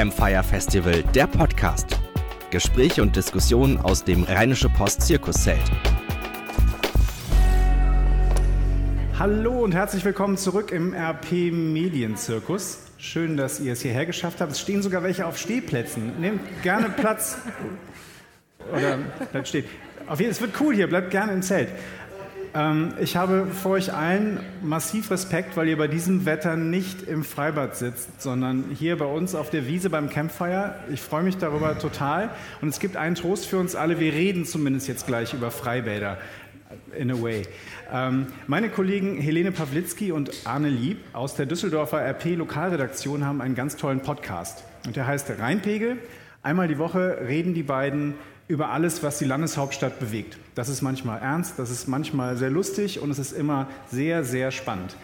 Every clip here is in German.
Campfire Festival, der Podcast. Gespräche und Diskussionen aus dem Rheinische Post Zirkuszelt. Hallo und herzlich willkommen zurück im RP Medienzirkus. Schön, dass ihr es hierher geschafft habt. Es stehen sogar welche auf Stehplätzen. Nehmt gerne Platz. Oder bleibt stehen. Auf jeden Fall, es wird cool hier, bleibt gerne im Zelt. Ähm, ich habe vor euch allen massiv Respekt, weil ihr bei diesem Wetter nicht im Freibad sitzt, sondern hier bei uns auf der Wiese beim Campfire. Ich freue mich darüber total. Und es gibt einen Trost für uns alle. Wir reden zumindest jetzt gleich über Freibäder. In a way. Ähm, meine Kollegen Helene Pawlitzki und Arne Lieb aus der Düsseldorfer RP Lokalredaktion haben einen ganz tollen Podcast. Und der heißt Rheinpegel. Einmal die Woche reden die beiden über alles, was die Landeshauptstadt bewegt. Das ist manchmal ernst, das ist manchmal sehr lustig und es ist immer sehr, sehr spannend.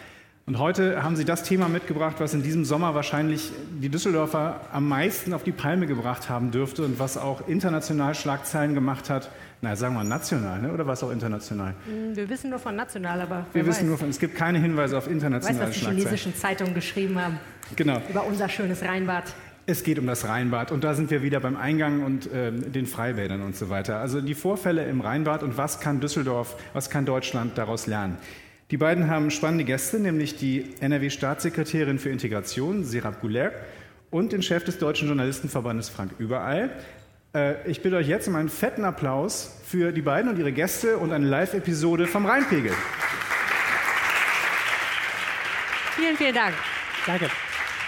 Und heute haben Sie das Thema mitgebracht, was in diesem Sommer wahrscheinlich die Düsseldorfer am meisten auf die Palme gebracht haben dürfte und was auch international Schlagzeilen gemacht hat. Na, sagen wir national, ne? oder war es auch international? Hm, wir wissen nur von national, aber wir weiß. wissen nur von. Es gibt keine Hinweise auf internationale weiß, was die Schlagzeilen. chinesischen Zeitungen geschrieben haben. Genau. Über unser schönes Rheinbad. Es geht um das Rheinbad und da sind wir wieder beim Eingang und äh, den Freibädern und so weiter. Also die Vorfälle im Rheinbad und was kann Düsseldorf, was kann Deutschland daraus lernen? Die beiden haben spannende Gäste, nämlich die NRW-Staatssekretärin für Integration, Serap Gouler, und den Chef des Deutschen Journalistenverbandes, Frank Überall. Äh, ich bitte euch jetzt um einen fetten Applaus für die beiden und ihre Gäste und eine Live-Episode vom Rheinpegel. Vielen, vielen Dank. Danke.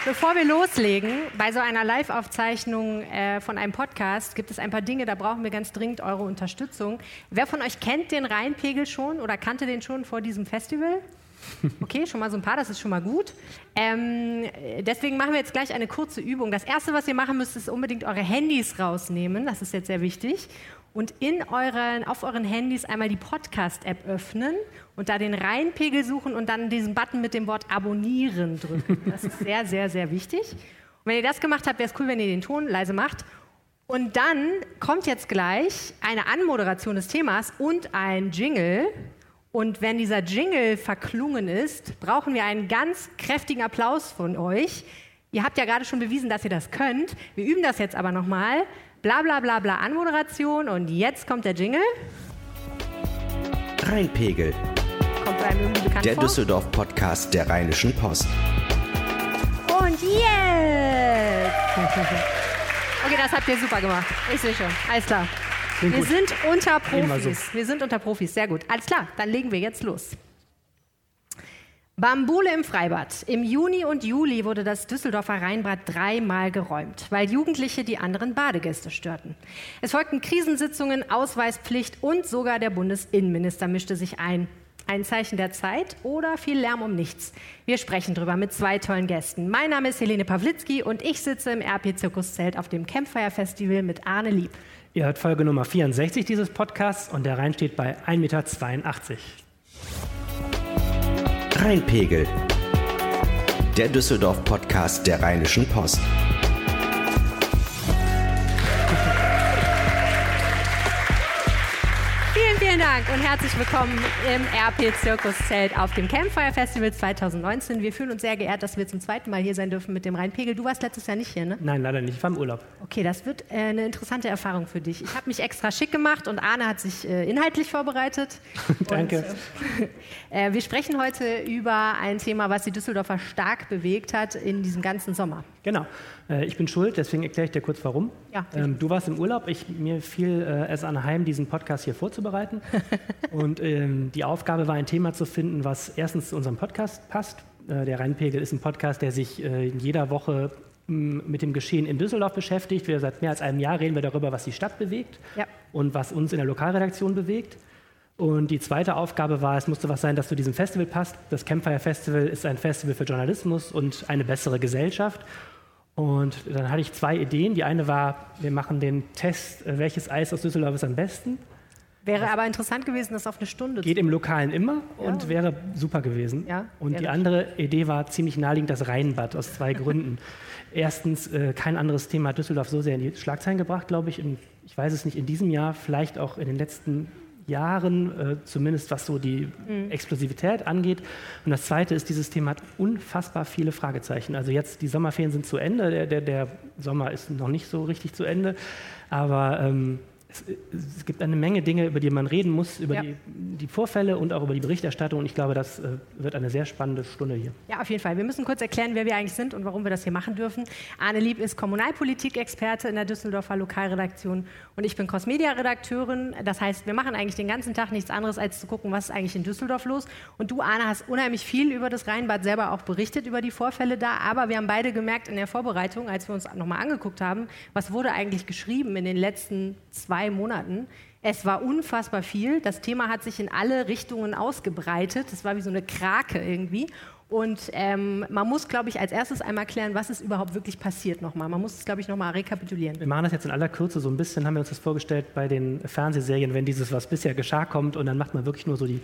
Bevor wir loslegen, bei so einer Live-Aufzeichnung äh, von einem Podcast gibt es ein paar Dinge, da brauchen wir ganz dringend eure Unterstützung. Wer von euch kennt den Rheinpegel schon oder kannte den schon vor diesem Festival? Okay, schon mal so ein paar, das ist schon mal gut. Ähm, deswegen machen wir jetzt gleich eine kurze Übung. Das Erste, was ihr machen müsst, ist unbedingt eure Handys rausnehmen. Das ist jetzt sehr wichtig. Und in euren, auf euren Handys einmal die Podcast-App öffnen und da den Rheinpegel suchen und dann diesen Button mit dem Wort Abonnieren drücken. Das ist sehr, sehr, sehr wichtig. Und wenn ihr das gemacht habt, wäre es cool, wenn ihr den Ton leise macht. Und dann kommt jetzt gleich eine Anmoderation des Themas und ein Jingle. Und wenn dieser Jingle verklungen ist, brauchen wir einen ganz kräftigen Applaus von euch. Ihr habt ja gerade schon bewiesen, dass ihr das könnt. Wir üben das jetzt aber nochmal. Bla bla bla bla Anmoderation und jetzt kommt der Jingle. Rheinpegel, Kommt einem irgendwie bekannt der vor. Düsseldorf-Podcast der Rheinischen Post. Und jetzt! Okay, das habt ihr super gemacht. Ich sehe schon. Alles klar. Klingt Wir gut. sind unter Profis. Wir sind unter Profis. Sehr gut. Alles klar, dann legen wir jetzt los. Bambule im Freibad. Im Juni und Juli wurde das Düsseldorfer Rheinbad dreimal geräumt, weil Jugendliche die anderen Badegäste störten. Es folgten Krisensitzungen, Ausweispflicht und sogar der Bundesinnenminister mischte sich ein. Ein Zeichen der Zeit oder viel Lärm um nichts. Wir sprechen drüber mit zwei tollen Gästen. Mein Name ist Helene Pawlitzki und ich sitze im RP-Zirkuszelt auf dem Campfire Festival mit Arne Lieb. Ihr hört Folge Nummer 64 dieses Podcasts und der Rhein steht bei 1,82 Meter. Rheinpegel, der Düsseldorf-Podcast der Rheinischen Post. Dank und herzlich willkommen im RP-Zirkuszelt auf dem Campfire Festival 2019. Wir fühlen uns sehr geehrt, dass wir zum zweiten Mal hier sein dürfen mit dem Rheinpegel. Du warst letztes Jahr nicht hier, ne? Nein, leider nicht. Ich war im Urlaub. Okay, das wird äh, eine interessante Erfahrung für dich. Ich habe mich extra schick gemacht und Arne hat sich äh, inhaltlich vorbereitet. Danke. Und, äh, wir sprechen heute über ein Thema, was die Düsseldorfer stark bewegt hat in diesem ganzen Sommer. Genau. Äh, ich bin schuld, deswegen erkläre ich dir kurz warum. Ja. Ähm, du warst im Urlaub. Ich, mir fiel äh, es anheim, diesen Podcast hier vorzubereiten. und ähm, die Aufgabe war, ein Thema zu finden, was erstens zu unserem Podcast passt. Äh, der Rheinpegel ist ein Podcast, der sich äh, in jeder Woche mh, mit dem Geschehen in Düsseldorf beschäftigt. Wir seit mehr als einem Jahr reden wir darüber, was die Stadt bewegt Ja. und was uns in der Lokalredaktion bewegt. Und die zweite Aufgabe war, es musste was sein, das zu diesem Festival passt. Das Campfire Festival ist ein Festival für Journalismus und eine bessere Gesellschaft. Und dann hatte ich zwei Ideen. Die eine war, wir machen den Test, äh, welches Eis aus Düsseldorf ist am besten. Wäre aber interessant gewesen, das auf eine Stunde Geht im Lokalen immer und Ja. wäre super gewesen. Ja, und die andere Idee war ziemlich naheliegend das Rheinbad aus zwei Gründen. Erstens, äh, kein anderes Thema hat Düsseldorf so sehr in die Schlagzeilen gebracht, glaube ich. In, ich weiß es nicht, in diesem Jahr, vielleicht auch in den letzten Jahren, äh, zumindest was so die mhm. Explosivität angeht. Und das Zweite ist, dieses Thema hat unfassbar viele Fragezeichen. Also jetzt, die Sommerferien sind zu Ende, der, der, der Sommer ist noch nicht so richtig zu Ende, aber ähm, es, es, gibt eine Menge Dinge, über die man reden muss, über ja. die, die, Vorfälle und auch über die Berichterstattung. Und ich glaube, das äh, wird eine sehr spannende Stunde hier. Ja, auf jeden Fall. Wir müssen kurz erklären, wer wir eigentlich sind und warum wir das hier machen dürfen. Arne Lieb ist Kommunalpolitik-Experte in der Düsseldorfer Lokalredaktion und ich bin Crossmedia-Redakteurin. Das heißt, wir machen eigentlich den ganzen Tag nichts anderes, als zu gucken, was ist eigentlich in Düsseldorf los. Und du, Arne, hast unheimlich viel über das Rheinbad selber auch berichtet, über die Vorfälle da. Aber wir haben beide gemerkt in der Vorbereitung, als wir uns nochmal angeguckt haben, was wurde eigentlich geschrieben in den letzten zwei zwei Monaten. Es war unfassbar viel. Das Thema hat sich in alle Richtungen ausgebreitet. Es war wie so eine Krake irgendwie. Und ähm, man muss, glaube ich, als erstes einmal klären, was ist überhaupt wirklich passiert nochmal. Man muss es, glaube ich, nochmal rekapitulieren. Wir machen das jetzt in aller Kürze so ein bisschen, haben wir uns das vorgestellt bei den Fernsehserien, wenn dieses, was bisher geschah, kommt und dann macht man wirklich nur so die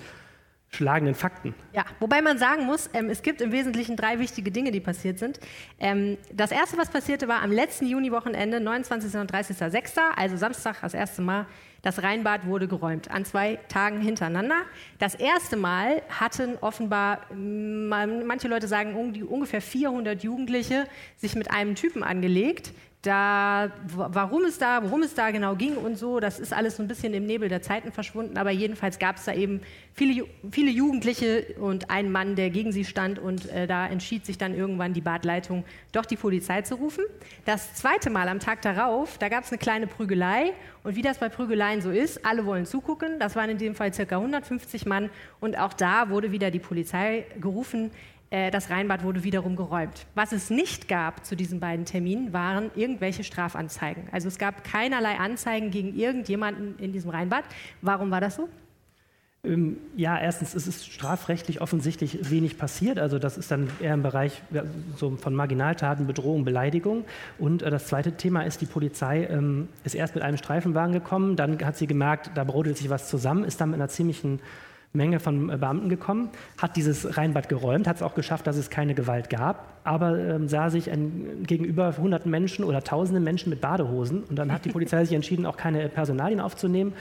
schlagenden Fakten. Ja, wobei man sagen muss, ähm, es gibt im Wesentlichen drei wichtige Dinge, die passiert sind. Ähm, das erste, was passierte, war am letzten Juniwochenende, 29. und 30.06., also Samstag, das erste Mal, das Rheinbad wurde geräumt, an zwei Tagen hintereinander. Das erste Mal hatten offenbar, manche Leute sagen, ungefähr 400 Jugendliche sich mit einem Typen angelegt, da, warum es da, worum es da genau ging und so, das ist alles so ein bisschen im Nebel der Zeiten verschwunden, aber jedenfalls gab es da eben viele, viele Jugendliche und einen Mann, der gegen sie stand und äh, da entschied sich dann irgendwann die Badleitung, doch die Polizei zu rufen. Das zweite Mal am Tag darauf, da gab es eine kleine Prügelei und wie das bei Prügeleien so ist, alle wollen zugucken, das waren in dem Fall ca. 150 Mann und auch da wurde wieder die Polizei gerufen, das Rheinbad wurde wiederum geräumt. Was es nicht gab zu diesen beiden Terminen, waren irgendwelche Strafanzeigen. Also es gab keinerlei Anzeigen gegen irgendjemanden in diesem Rheinbad. Warum war das so? Ähm, ja, erstens ist es strafrechtlich offensichtlich wenig passiert. Also das ist dann eher im Bereich so von Marginaltaten, Bedrohung, Beleidigung. Und äh, das zweite Thema ist, die Polizei ähm, ist erst mit einem Streifenwagen gekommen, dann hat sie gemerkt, da brodelt sich was zusammen, ist dann mit einer ziemlichen Menge von äh, Beamten gekommen, hat dieses Rheinbad geräumt, hat es auch geschafft, dass es keine Gewalt gab, aber ähm, sah sich ein, gegenüber hunderten Menschen oder tausenden Menschen mit Badehosen und dann hat die Polizei sich entschieden, auch keine Personalien aufzunehmen.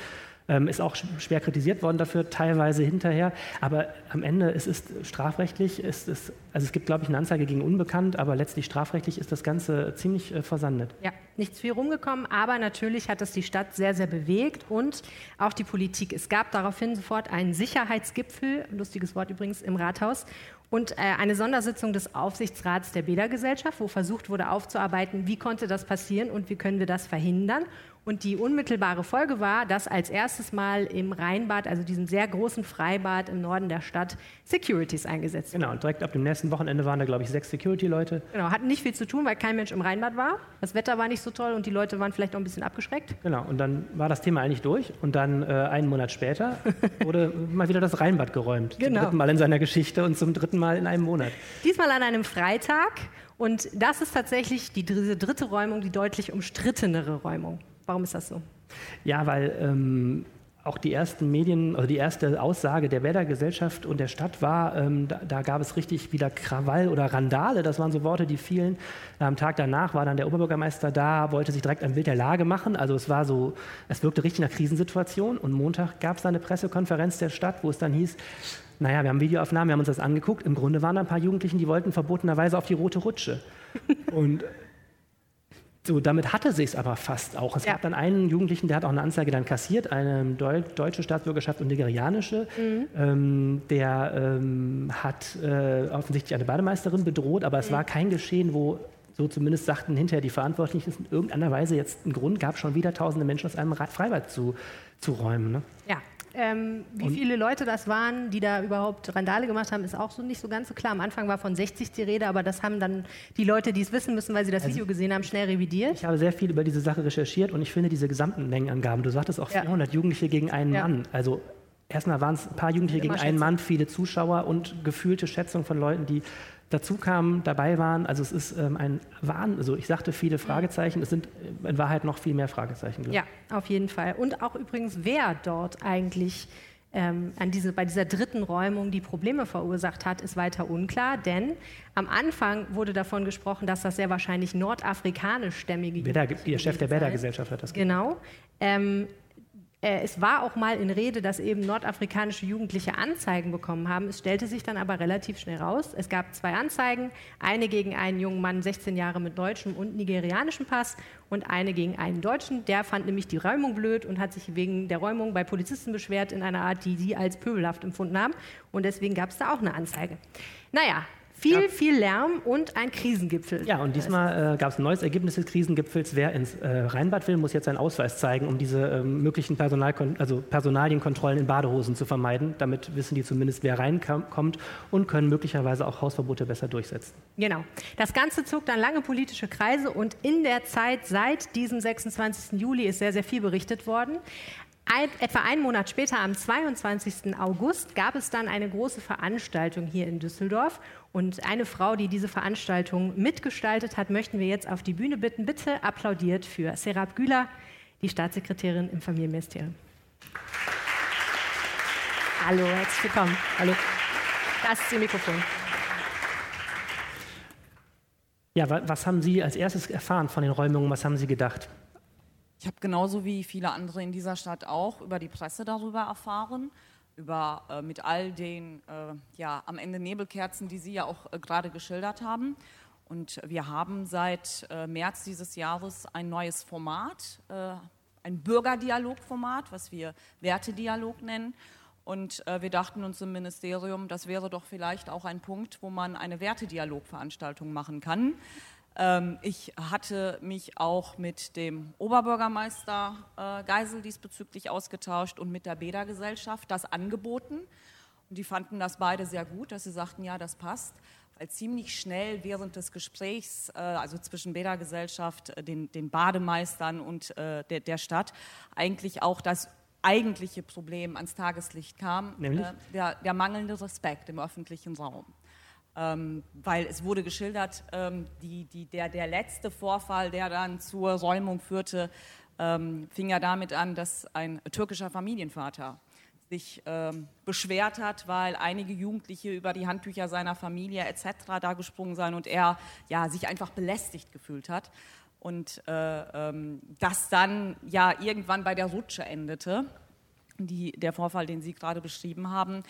Ähm, ist auch schwer kritisiert worden dafür, teilweise hinterher. Aber am Ende ist es strafrechtlich, ist es, also es gibt, glaube ich, eine Anzeige gegen Unbekannt, aber letztlich strafrechtlich ist das Ganze ziemlich äh, versandet. Ja, nichts viel rumgekommen, aber natürlich hat es die Stadt sehr, sehr bewegt und auch die Politik. Es gab daraufhin sofort einen Sicherheitsgipfel, lustiges Wort übrigens, im Rathaus und äh, eine Sondersitzung des Aufsichtsrats der Bädergesellschaft, wo versucht wurde aufzuarbeiten, wie konnte das passieren und wie können wir das verhindern. Und die unmittelbare Folge war, dass als erstes Mal im Rheinbad, also diesem sehr großen Freibad im Norden der Stadt, Securities eingesetzt wurden. Genau, und direkt ab dem nächsten Wochenende waren da, glaube ich, sechs Security-Leute. Genau, hatten nicht viel zu tun, weil kein Mensch im Rheinbad war. Das Wetter war nicht so toll und die Leute waren vielleicht auch ein bisschen abgeschreckt. Genau, und dann war das Thema eigentlich durch. Und dann äh, einen Monat später wurde mal wieder das Rheinbad geräumt. Genau. Zum dritten Mal in seiner Geschichte und zum dritten Mal in einem Monat. Diesmal an einem Freitag. Und das ist tatsächlich die dritte Räumung, die deutlich umstrittenere Räumung. Warum ist das so? Ja, weil ähm, auch die ersten Medien, also die erste Aussage der Werder-Gesellschaft und der Stadt war, ähm, da, da, gab es richtig wieder Krawall oder Randale, das waren so Worte, die fielen. Am Tag danach war dann der Oberbürgermeister da, wollte sich direkt ein Bild der Lage machen. Also es war so, es wirkte richtig nach Krisensituation. Und Montag gab es eine Pressekonferenz der Stadt, wo es dann hieß, naja, wir haben Videoaufnahmen, wir haben uns das angeguckt. Im Grunde waren da ein paar Jugendlichen, die wollten verbotenerweise auf die rote Rutsche. Und so, damit hatte sie es aber fast auch. Es ja. gab dann einen Jugendlichen, der hat auch eine Anzeige dann kassiert, eine deutsche Staatsbürgerschaft und nigerianische. Mhm. Ähm, der ähm, hat äh, offensichtlich eine Bademeisterin bedroht, aber es mhm. war kein Geschehen, wo so zumindest sagten hinterher die Verantwortlichen, in irgendeiner Weise jetzt einen Grund gab, schon wieder tausende Menschen aus einem Freibad zu, zu räumen. Ne? Ja, ähm, wie und viele Leute das waren, die da überhaupt Randale gemacht haben, ist auch so nicht so ganz so klar. Am Anfang war von 60 die Rede, aber das haben dann die Leute, die es wissen müssen, weil sie das also Video gesehen haben, schnell revidiert. Ich habe sehr viel über diese Sache recherchiert und ich finde diese gesamten Mengenangaben, du sagtest auch ja. 400 Jugendliche gegen einen ja. Mann. Also erstmal waren es ein paar Jugendliche gegen einen Mann, viele Zuschauer und gefühlte Schätzung von Leuten, die dazu kamen, dabei waren. Also es ist ähm, ein Wahn, also ich sagte viele Fragezeichen, es sind in Wahrheit noch viel mehr Fragezeichen. Ja, auf jeden Fall. Und auch übrigens, wer dort eigentlich ähm, an diese, bei dieser dritten Räumung die Probleme verursacht hat, ist weiter unklar, denn am Anfang wurde davon gesprochen, dass das sehr wahrscheinlich nordafrikanischstämmige Beda, Der Chef der Bäder-Gesellschaft hat das gesagt. Genau. Ähm, Äh, es war auch mal in Rede, dass eben nordafrikanische Jugendliche Anzeigen bekommen haben. Es stellte sich dann aber relativ schnell raus. Es gab zwei Anzeigen, eine gegen einen jungen Mann, 16 Jahre mit deutschem und nigerianischem Pass und eine gegen einen Deutschen. Der fand nämlich die Räumung blöd und hat sich wegen der Räumung bei Polizisten beschwert in einer Art, die sie als pöbelhaft empfunden haben. Und deswegen gab es da auch eine Anzeige. Naja, viel, ja. viel Lärm und ein Krisengipfel. Ja, und diesmal äh, gab es ein neues Ergebnis des Krisengipfels. Wer ins äh, Rheinbad will, muss jetzt seinen Ausweis zeigen, um diese äh, möglichen Personalkon also Personalienkontrollen in Badehosen zu vermeiden. Damit wissen die zumindest, wer reinkommt und können möglicherweise auch Hausverbote besser durchsetzen. Genau. Das Ganze zog dann lange politische Kreise und in der Zeit seit diesem 26. Juli ist sehr, sehr viel berichtet worden. Ein, etwa einen Monat später, am 22. August, gab es dann eine große Veranstaltung hier in Düsseldorf. Und eine Frau, die diese Veranstaltung mitgestaltet hat, möchten wir jetzt auf die Bühne bitten. Bitte applaudiert für Serap Güler, die Staatssekretärin im Familienministerium. Hallo, herzlich willkommen. Hallo. Das ist Ihr Mikrofon. Ja, was haben Sie als erstes erfahren von den Räumungen? Was haben Sie gedacht? Ich habe genauso wie viele andere in dieser Stadt auch über die Presse darüber erfahren, über äh, mit all den äh, ja, am Ende Nebelkerzen, die Sie ja auch äh, gerade geschildert haben. Und wir haben seit äh, März dieses Jahres ein neues Format, äh, ein Bürgerdialogformat, was wir Wertedialog nennen. Und äh, wir dachten uns im Ministerium, das wäre doch vielleicht auch ein Punkt, wo man eine Wertedialogveranstaltung machen kann. Ähm, ich hatte mich auch mit dem Oberbürgermeister äh, Geisel diesbezüglich ausgetauscht und mit der Beda-Gesellschaft das angeboten. Und die fanden das beide sehr gut, dass sie sagten, ja, das passt, weil ziemlich schnell während des Gesprächs, äh, also zwischen Beda-Gesellschaft, äh, den, den, Bademeistern und der, der Stadt, eigentlich auch das eigentliche Problem ans Tageslicht kam, Nämlich? der, der mangelnde Respekt im öffentlichen Raum. Ähm, weil es wurde geschildert, ähm, die, die, der, der letzte Vorfall, der dann zur Räumung führte, ähm, fing ja damit an, dass ein türkischer Familienvater sich ähm, beschwert hat, weil einige Jugendliche über die Handtücher seiner Familie etc. da gesprungen seien und er ja, sich einfach belästigt gefühlt hat. Und äh, ähm, das dann ja irgendwann bei der Rutsche endete, die, der Vorfall, den Sie gerade beschrieben haben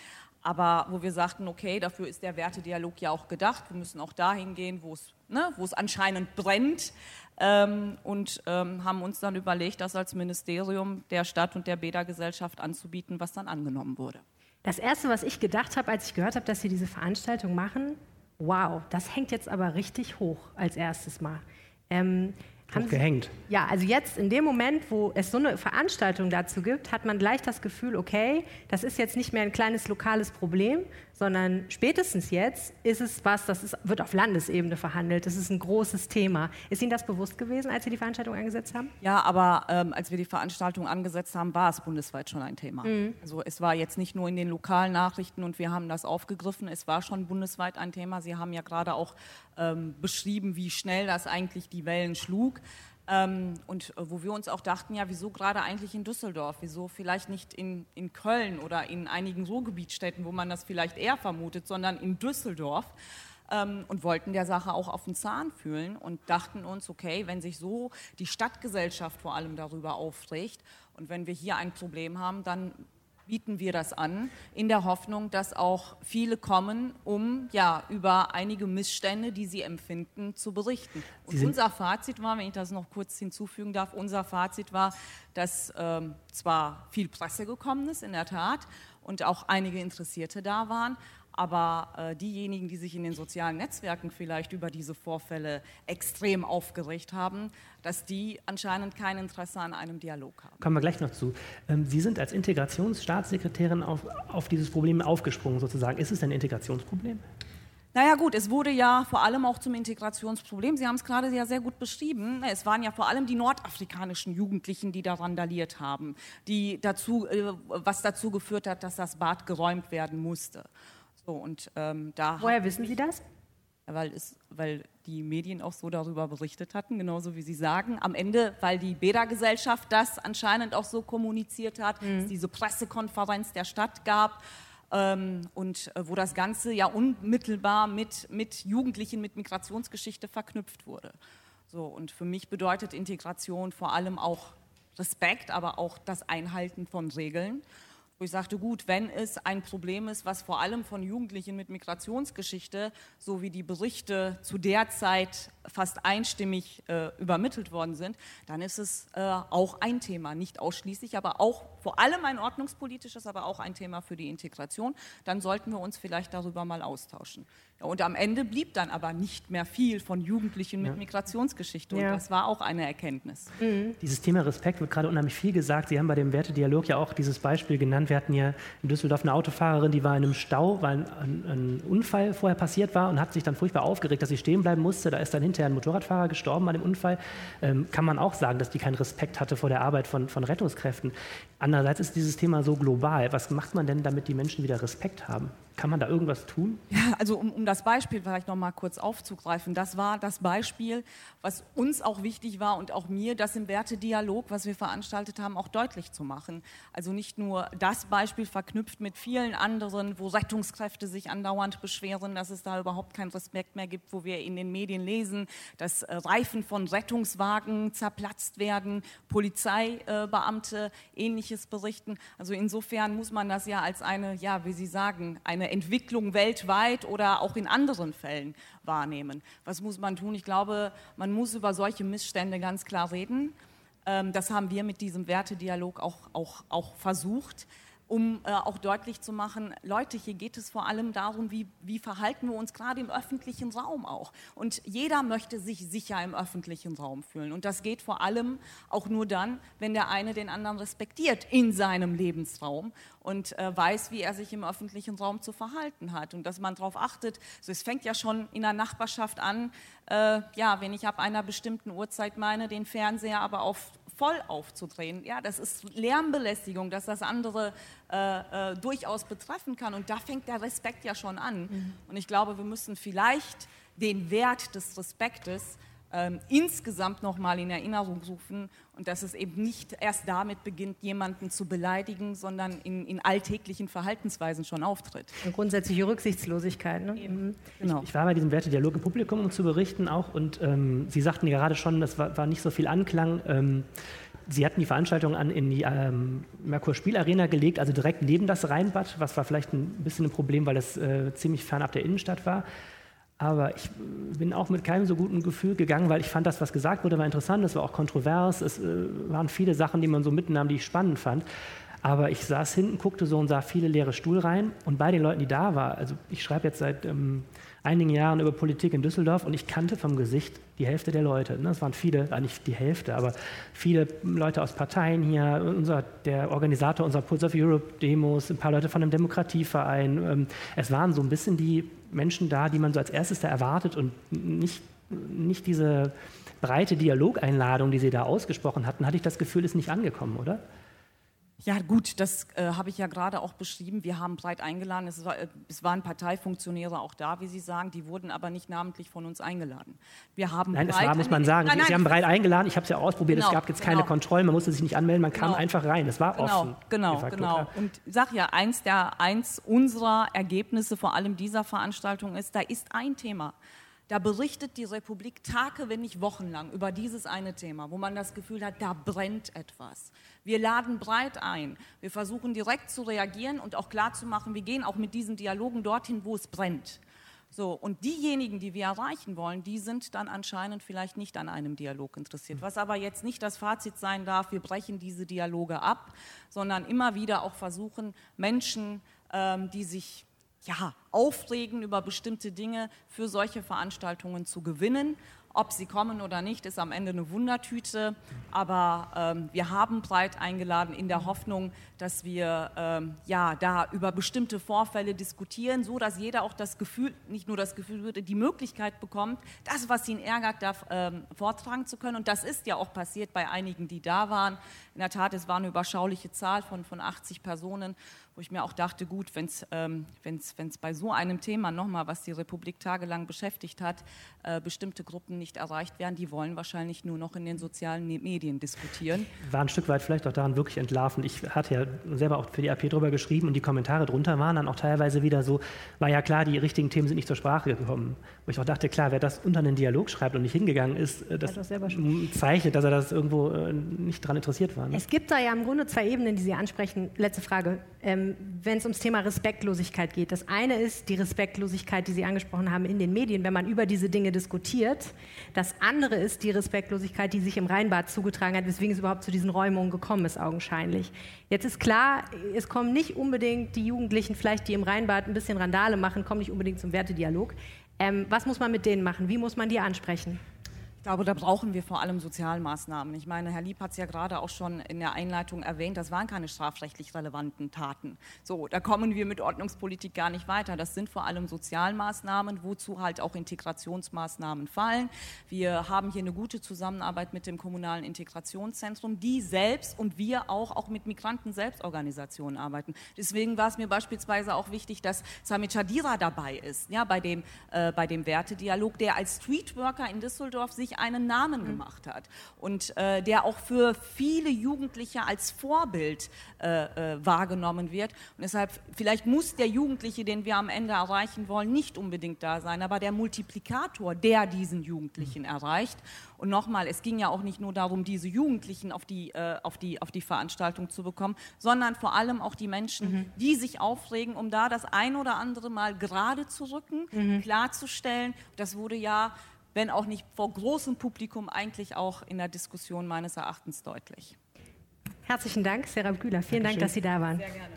aber wo wir sagten, okay, dafür ist der Wertedialog ja auch gedacht. Wir müssen auch dahin gehen, wo es, ne, wo es anscheinend brennt. Ähm, und ähm, haben uns dann überlegt, das als Ministerium der Stadt und der Beda-Gesellschaft anzubieten, was dann angenommen wurde. Das Erste, was ich gedacht habe, als ich gehört habe, dass Sie diese Veranstaltung machen, wow, das hängt jetzt aber richtig hoch als erstes Mal. Ähm, haben gehängt. Ja, also jetzt in dem Moment, wo es so eine Veranstaltung dazu gibt, hat man gleich das Gefühl, okay, das ist jetzt nicht mehr ein kleines lokales Problem, sondern spätestens jetzt ist es was, das ist, wird auf Landesebene verhandelt. Das ist ein großes Thema. Ist Ihnen das bewusst gewesen, als Sie die Veranstaltung angesetzt haben? Ja, aber ähm, als wir die Veranstaltung angesetzt haben, war es bundesweit schon ein Thema. Mhm. Also es war jetzt nicht nur in den lokalen Nachrichten und wir haben das aufgegriffen, es war schon bundesweit ein Thema. Sie haben ja gerade auch ähm, beschrieben, wie schnell das eigentlich die Wellen schlug. Ähm, und äh, wo wir uns auch dachten, ja, wieso gerade eigentlich in Düsseldorf? Wieso vielleicht nicht in, in Köln oder in einigen Ruhrgebietsstädten, wo man das vielleicht eher vermutet, sondern in Düsseldorf? Ähm, und wollten der Sache auch auf den Zahn fühlen und dachten uns, okay, wenn sich so die Stadtgesellschaft vor allem darüber aufregt und wenn wir hier ein Problem haben, dann bieten wir das an, in der Hoffnung, dass auch viele kommen, um ja über einige Missstände, die sie empfinden, zu berichten. Und unser Fazit war, wenn ich das noch kurz hinzufügen darf, unser Fazit war, dass ähm, zwar viel Presse gekommen ist, in der Tat, und auch einige Interessierte da waren, aber äh, diejenigen, die sich in den sozialen Netzwerken vielleicht über diese Vorfälle extrem aufgeregt haben, dass die anscheinend kein Interesse an einem Dialog haben. Kommen wir gleich noch zu. Ähm, Sie sind als Integrationsstaatssekretärin auf, auf dieses Problem aufgesprungen sozusagen. Ist es ein Integrationsproblem? Naja gut, es wurde ja vor allem auch zum Integrationsproblem. Sie haben es gerade ja sehr gut beschrieben. Es waren ja vor allem die nordafrikanischen Jugendlichen, die da randaliert haben, die dazu, äh, was dazu geführt hat, dass das Bad geräumt werden musste. So, und, ähm, da Woher wissen Sie das? Weil, es, weil die Medien auch so darüber berichtet hatten, genauso wie Sie sagen. Am Ende, weil die Beda-Gesellschaft das anscheinend auch so kommuniziert hat, mhm. es diese Pressekonferenz der Stadt gab. Ähm, und äh, wo das Ganze ja unmittelbar mit, mit Jugendlichen, mit Migrationsgeschichte verknüpft wurde. So, und für mich bedeutet Integration vor allem auch Respekt, aber auch das Einhalten von Regeln wo ich sagte, gut, wenn es ein Problem ist, was vor allem von Jugendlichen mit Migrationsgeschichte, so wie die Berichte zu der Zeit fast einstimmig äh, übermittelt worden sind, dann ist es äh, auch ein Thema, nicht ausschließlich, aber auch vor allem ein ordnungspolitisches, aber auch ein Thema für die Integration. Dann sollten wir uns vielleicht darüber mal austauschen. Ja, und am Ende blieb dann aber nicht mehr viel von Jugendlichen mit ja. Migrationsgeschichte. Und ja. das war auch eine Erkenntnis. Mhm. Dieses Thema Respekt wird gerade unheimlich viel gesagt. Sie haben bei dem Wertedialog ja auch dieses Beispiel genannt. Wir hatten ja in Düsseldorf eine Autofahrerin, die war in einem Stau, weil ein, ein, ein Unfall vorher passiert war und hat sich dann furchtbar aufgeregt, dass sie stehen bleiben musste. Da ist dann hinterher ein Motorradfahrer gestorben bei dem Unfall. Ähm, kann man auch sagen, dass die keinen Respekt hatte vor der Arbeit von, von Rettungskräften. Andererseits ist dieses Thema so global. Was macht man denn, damit die Menschen wieder Respekt haben? Kann man da irgendwas tun? Ja, also um, um das Beispiel vielleicht noch mal kurz aufzugreifen, das war das Beispiel, was uns auch wichtig war und auch mir, das im Wertedialog, was wir veranstaltet haben, auch deutlich zu machen. Also nicht nur das Beispiel verknüpft mit vielen anderen, wo Rettungskräfte sich andauernd beschweren, dass es da überhaupt keinen Respekt mehr gibt, wo wir in den Medien lesen, dass äh, Reifen von Rettungswagen zerplatzt werden, Polizeibeamte äh, ähnliches berichten. Also insofern muss man das ja als eine, ja, wie Sie sagen, eine eine Entwicklung weltweit oder auch in anderen Fällen wahrnehmen. Was muss man tun? Ich glaube, man muss über solche Missstände ganz klar reden. Ähm, das haben wir mit diesem Wertedialog auch, auch, auch versucht um äh, auch deutlich zu machen, Leute, hier geht es vor allem darum, wie, wie verhalten wir uns gerade im öffentlichen Raum auch. Und jeder möchte sich sicher im öffentlichen Raum fühlen. Und das geht vor allem auch nur dann, wenn der eine den anderen respektiert in seinem Lebensraum und äh, weiß, wie er sich im öffentlichen Raum zu verhalten hat. Und dass man darauf achtet, also es fängt ja schon in der Nachbarschaft an, äh, ja, wenn ich ab einer bestimmten Uhrzeit meine, den Fernseher aber auf voll aufzudrehen. Ja, das ist Lärmbelästigung, dass das andere äh, äh, durchaus betreffen kann. Und da fängt der Respekt ja schon an. Mhm. Und ich glaube, wir müssen vielleicht den Wert des Respektes ähm, insgesamt nochmal in Erinnerung rufen und dass es eben nicht erst damit beginnt, jemanden zu beleidigen, sondern in, in alltäglichen Verhaltensweisen schon auftritt. Eine grundsätzliche Rücksichtslosigkeit. Ne? Mhm. Genau. Ich, ich, war bei diesem Wertedialog im Publikum, um zu berichten auch und ähm, Sie sagten gerade schon, das war, war nicht so viel Anklang. Ähm, Sie hatten die Veranstaltung an in die ähm, Merkur Spielarena gelegt, also direkt neben das Rheinbad, was war vielleicht ein bisschen ein Problem, weil das äh, ziemlich fernab der Innenstadt war. Aber ich bin auch mit keinem so guten Gefühl gegangen, weil ich fand, das, was gesagt wurde, war interessant, es war auch kontrovers, es äh, waren viele Sachen, die man so mitnahm, die ich spannend fand. Aber ich saß hinten, guckte so und sah viele leere Stuhlreihen. Und bei den Leuten, die da waren, also ich schreibe jetzt seit ähm, einigen Jahren über Politik in Düsseldorf und ich kannte vom Gesicht die Hälfte der Leute. Ne? Es waren viele, äh, nicht die Hälfte, aber viele Leute aus Parteien hier, unser, der Organisator unserer Pulse of Europe Demos, ein paar Leute von einem Demokratieverein. Ähm, es waren so ein bisschen die Menschen da, die man so als erstes da erwartet und nicht, nicht diese breite Dialogeinladung, die Sie da ausgesprochen hatten, hatte ich das Gefühl, ist nicht angekommen, oder? Ja gut, das äh, habe ich ja gerade auch beschrieben. Wir haben breit eingeladen. Es, war, äh, es, waren Parteifunktionäre auch da, wie Sie sagen. Die wurden aber nicht namentlich von uns eingeladen. Wir haben nein, das war, muss man sagen. Nein, nein, Sie haben breit eingeladen. Ich habe es ja ausprobiert. Genau, es gab jetzt keine genau. Kontrollen. Man musste sich nicht anmelden. Man kam genau. einfach rein. Es war genau, offen. Genau, genau. Und ich sage ja, eins, der, eins unserer Ergebnisse vor allem dieser Veranstaltung ist, da ist ein Thema. Da berichtet die Republik Tage, wenn nicht wochenlang über dieses eine Thema, wo man das Gefühl hat, da brennt etwas. Wir laden breit ein. Wir versuchen direkt zu reagieren und auch klarzumachen, wir gehen auch mit diesen Dialogen dorthin, wo es brennt. So, und diejenigen, die wir erreichen wollen, die sind dann anscheinend vielleicht nicht an einem Dialog interessiert. Was aber jetzt nicht das Fazit sein darf, wir brechen diese Dialoge ab, sondern immer wieder auch versuchen, Menschen, ähm, die sich ja, aufregen über bestimmte Dinge für solche Veranstaltungen zu gewinnen ob sie kommen oder nicht, ist am Ende eine Wundertüte. Aber ähm, wir haben breit eingeladen in der Hoffnung, dass wir ähm, ja, da über bestimmte Vorfälle diskutieren, so dass jeder auch das Gefühl, nicht nur das Gefühl die Möglichkeit bekommt, das, was ihn ärgert, da ähm, vortragen zu können. Und das ist ja auch passiert bei einigen, die da waren. In der Tat, es war eine überschauliche Zahl von, von 80 Personen wo ich mir auch dachte, gut, wenn es ähm, wenn's, wenn's bei so einem Thema nochmal, was die Republik tagelang beschäftigt hat, äh, bestimmte Gruppen nicht erreicht werden, die wollen wahrscheinlich nur noch in den sozialen ne-, Medien diskutieren. War ein Stück weit vielleicht auch daran wirklich entlarven. Ich hatte ja selber auch für die AP drüber geschrieben und die Kommentare drunter waren dann auch teilweise wieder so, war ja klar, die richtigen Themen sind nicht zur Sprache gekommen. Wo ich auch dachte, klar, wer das unter einen Dialog schreibt und nicht hingegangen ist, äh, das, das zeichnet, dass er das irgendwo äh, nicht daran interessiert war. Ne? Es gibt da ja im Grunde zwei Ebenen, die Sie ansprechen. Letzte Frage. Ähm, Wenn es ums Thema Respektlosigkeit geht. Das eine ist die Respektlosigkeit, die Sie angesprochen haben in den Medien, wenn man über diese Dinge diskutiert. Das andere ist die Respektlosigkeit, die sich im Rheinbad zugetragen hat, weswegen es überhaupt zu diesen Räumungen gekommen ist, augenscheinlich. Jetzt ist klar, es kommen nicht unbedingt die Jugendlichen, vielleicht die im Rheinbad ein bisschen Randale machen, kommen nicht unbedingt zum Wertedialog. Ähm, was muss man mit denen machen? Wie muss man die ansprechen? Glaube, da brauchen wir vor allem Sozialmaßnahmen. Ich meine, Herr Lieb hat es ja gerade auch schon in der Einleitung erwähnt, das waren keine strafrechtlich relevanten Taten. So, da kommen wir mit Ordnungspolitik gar nicht weiter. Das sind vor allem Sozialmaßnahmen, wozu halt auch Integrationsmaßnahmen fallen. Wir haben hier eine gute Zusammenarbeit mit dem kommunalen Integrationszentrum, die selbst und wir auch, auch mit Migranten-Selbstorganisationen arbeiten. Deswegen war es mir beispielsweise auch wichtig, dass Sami Chadira dabei ist, ja, bei dem, äh, bei dem Wertedialog, der als Streetworker in Düsseldorf sich einen Namen mhm. gemacht hat und äh, der auch für viele Jugendliche als Vorbild äh, äh, wahrgenommen wird. Und deshalb, vielleicht muss der Jugendliche, den wir am Ende erreichen wollen, nicht unbedingt da sein, aber der Multiplikator, der diesen Jugendlichen mhm. erreicht. Und nochmal, es ging ja auch nicht nur darum, diese Jugendlichen auf die, äh, auf die, auf die Veranstaltung zu bekommen, sondern vor allem auch die Menschen, mhm. die sich aufregen, um da das ein oder andere Mal gerade zu rücken, mhm. klarzustellen. Das wurde ja wenn auch nicht vor großem Publikum, eigentlich auch in der Diskussion meines Erachtens deutlich. Herzlichen Dank, Sarah Bühler. Vielen Dankeschön. Dank, dass Sie da waren. Sehr gerne.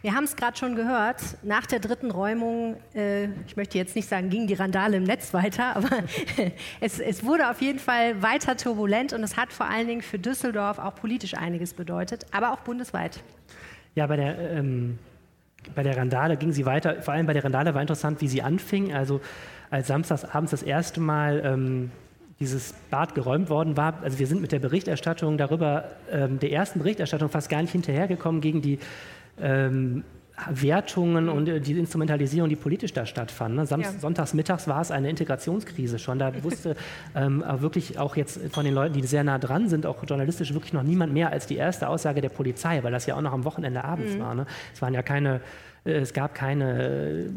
Wir haben es gerade schon gehört, nach der dritten Räumung, äh, ich möchte jetzt nicht sagen, ging die Randale im Netz weiter, aber es, es, wurde auf jeden Fall weiter turbulent und es hat vor allen Dingen für Düsseldorf auch politisch einiges bedeutet, aber auch bundesweit. Ja, bei der, ähm, bei der Randale ging sie weiter. Vor allem bei der Randale war interessant, wie sie anfing. Also als samstagsabends das erste Mal ähm, dieses Bad geräumt worden war. Also wir sind mit der Berichterstattung darüber, ähm, der ersten Berichterstattung fast gar nicht hinterhergekommen gegen die ähm, Wertungen und äh, die Instrumentalisierung, die politisch da stattfanden. Ne? Ja. Sonntags mittags war es eine Integrationskrise schon. Da wusste ähm, wirklich auch jetzt von den Leuten, die sehr nah dran sind, auch journalistisch wirklich noch niemand mehr als die erste Aussage der Polizei, weil das ja auch noch am Wochenende abends mhm. war. Ne? Es waren ja keine äh, es gab keine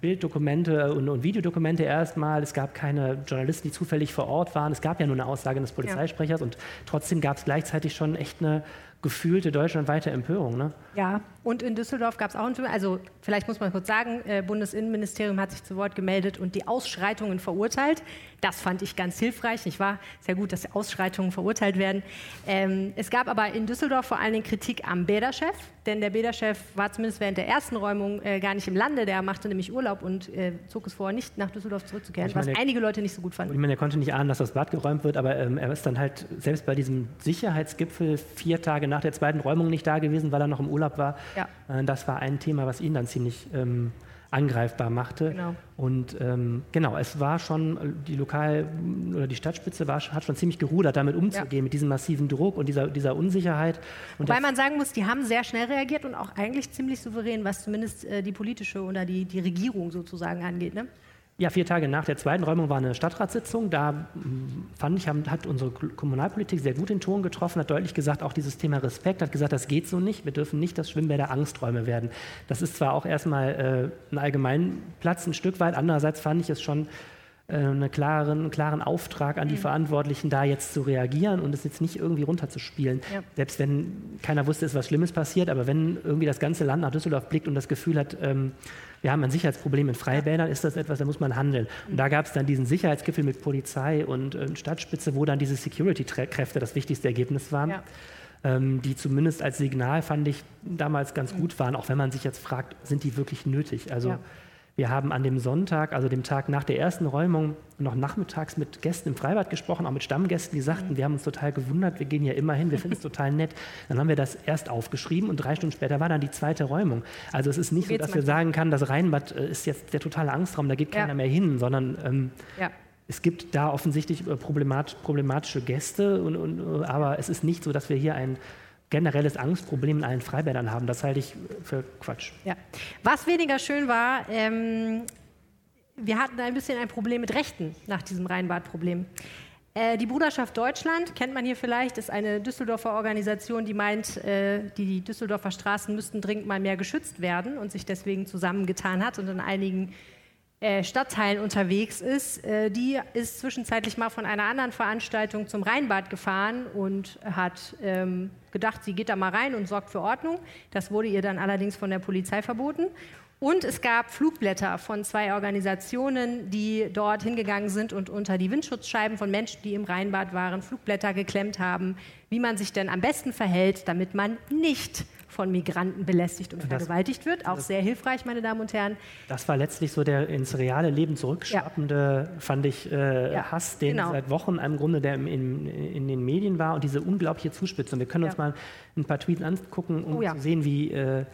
Bilddokumente und, und, Videodokumente erstmal. Es gab keine Journalisten, die zufällig vor Ort waren. Es gab ja nur eine Aussage des Polizeisprechers ja. und trotzdem gab es gleichzeitig schon echt eine gefühlte deutschlandweite Empörung. Ne? Ja, und in Düsseldorf gab es auch, ein, also vielleicht muss man kurz sagen, äh, Bundesinnenministerium hat sich zu Wort gemeldet und die Ausschreitungen verurteilt. Das fand ich ganz hilfreich. Nicht wahr? Sehr gut, dass Ausschreitungen verurteilt werden. Ähm, es gab aber in Düsseldorf vor allen Dingen Kritik am Bäderchef, denn der Bäderchef war zumindest während der ersten Räumung äh, gar nicht im Lande. Der machte nämlich Urlaub und äh, zog es vor, nicht nach Düsseldorf zurückzukehren, meine, was einige Leute nicht so gut fanden. Ich meine, er konnte nicht ahnen, dass das Bad geräumt wird, aber ähm, er ist dann halt selbst bei diesem Sicherheitsgipfel vier Tage nach der zweiten Räumung nicht da gewesen, weil er noch im Urlaub war. Ja. Äh, das war ein Thema, was ihn dann ziemlich ähm, angreifbar machte. Genau. Und ähm, genau, es war schon, die Lokal- oder die Stadtspitze war, hat schon ziemlich gerudert, damit umzugehen, ja. mit diesem massiven Druck und dieser, dieser Unsicherheit. Und Wobei man sagen muss, die haben sehr schnell reagiert und auch eigentlich ziemlich souverän, was zumindest äh, die politische oder die, die Regierung sozusagen angeht. Ne? Ja, vier Tage nach der zweiten Räumung war eine Stadtratssitzung. Da hm, fand ich, hat unsere Kommunalpolitik sehr gut den Ton getroffen, hat deutlich gesagt, auch dieses Thema Respekt, hat gesagt, das geht so nicht. Wir dürfen nicht, dass Schwimmbäder Angsträume werden. Das ist zwar auch erstmal äh, ein Allgemeinplatz ein Stück weit, andererseits fand ich es schon äh, einen klaren, klaren Auftrag an die mhm. Verantwortlichen, da jetzt zu reagieren und es jetzt nicht irgendwie runterzuspielen. Ja. Selbst wenn keiner wusste, ist was Schlimmes passiert, aber wenn irgendwie das ganze Land nach Düsseldorf blickt und das Gefühl hat, ähm, wir haben ein Sicherheitsproblem in Freibädern, ist das etwas, da muss man handeln. Und da gab es dann diesen Sicherheitsgipfel mit Polizei und äh, Stadtspitze, wo dann diese Security-Kräfte das wichtigste Ergebnis waren. Ja. Ähm, die zumindest als Signal, fand ich, damals ganz gut waren, auch wenn man sich jetzt fragt, sind die wirklich nötig? Also ja. Wir haben an dem Sonntag, also dem Tag nach der ersten Räumung, noch nachmittags mit Gästen im Freibad gesprochen, auch mit Stammgästen, die sagten, wir haben uns total gewundert, wir gehen ja immer hin, wir finden es total nett. Dann haben wir das erst aufgeschrieben und drei Stunden später war dann die zweite Räumung. Also es ist nicht so, dass wir sagen können, das Rheinbad äh, ist jetzt der totale Angstraum, da geht keiner ja. mehr hin, sondern ähm, ja. es gibt da offensichtlich äh, problemat, problematische Gäste, und, und, äh, aber es ist nicht so, dass wir hier ein generelles Angstproblem in allen Freibädern haben. Das halte ich für Quatsch. Ja. Was weniger schön war, ähm, wir hatten ein bisschen ein Problem mit Rechten nach diesem Rheinbad-Problem. Äh, die Bruderschaft Deutschland, kennt man hier vielleicht, ist eine Düsseldorfer Organisation, die meint, äh, die Düsseldorfer Straßen müssten dringend mal mehr geschützt werden und sich deswegen zusammengetan hat und in einigen Stadtteilen unterwegs ist. Äh, die ist zwischenzeitlich mal von einer anderen Veranstaltung zum Rheinbad gefahren und hat ähm, gedacht, sie geht da mal rein und sorgt für Ordnung. Das wurde ihr dann allerdings von der Polizei verboten. Und es gab Flugblätter von zwei Organisationen, die dort hingegangen sind und unter die Windschutzscheiben von Menschen, die im Rheinbad waren, Flugblätter geklemmt haben, wie man sich denn am besten verhält, damit man nicht von Migranten belästigt und das, vergewaltigt wird. Auch sehr hilfreich, meine Damen und Herren. Das war letztlich so der ins reale Leben zurückschwappende, ja. fand ich, äh, ja, Hass, den genau. seit Wochen im Grunde der in, in, den Medien war und diese unglaubliche Zuspitzung. Wir können uns mal ein paar Tweets angucken, um oh, zu sehen, wie äh,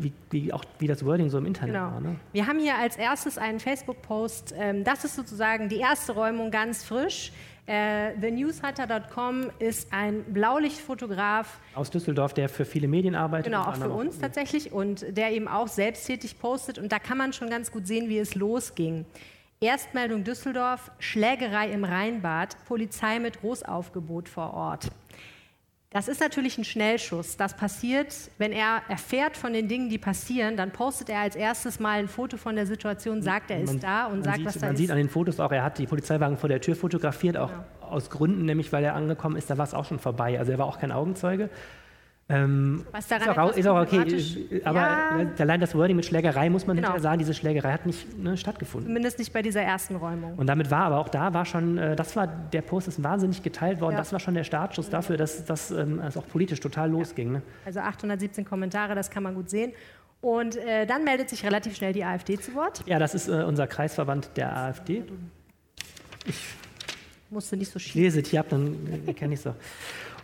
wie, wie, auch, wie das Wording so im Internet genau. war. Ne? Wir haben hier als erstes einen Facebook-Post. Ähm, das ist sozusagen die erste Räumung ganz frisch. Äh, TheNewsHunter.com ist ein Blaulichtfotograf. Aus Düsseldorf, der für viele Medien arbeitet. Genau, auch für uns tatsächlich. Und der eben auch selbsttätig postet. Und da kann man schon ganz gut sehen, wie es losging. Erstmeldung Düsseldorf, Schlägerei im Rheinbad, Polizei mit Großaufgebot vor Ort. Das ist natürlich ein Schnellschuss. Das passiert, wenn er erfährt von den Dingen, die passieren, dann postet er als erstes mal ein Foto von der Situation, sagt, er man, ist da und sagt, sieht, was da man ist. Man sieht an den Fotos auch, er hat die Polizeiwagen vor der Tür fotografiert, auch genau. aus Gründen, nämlich weil er angekommen ist, da war es auch schon vorbei. Also er war auch kein Augenzeuge. Ähm, Was daran ist auch, ist auch okay, aber ja. allein das Wording mit Schlägerei muss man genau. hinterher sagen, diese Schlägerei hat nicht ne, stattgefunden. Zumindest nicht bei dieser ersten Räumung. Und damit war aber auch da war schon, äh, das war der Post ist wahnsinnig geteilt worden, ja. das war schon der Startschuss dafür, dass das ähm, auch politisch total losging. Ne? Also 817 Kommentare, das kann man gut sehen. Und äh, dann meldet sich relativ schnell die AfD zu Wort. Ja, das ist äh, unser Kreisverband der AfD. Ich musste nicht so schief. lese die ab, dann äh, kenne ich so.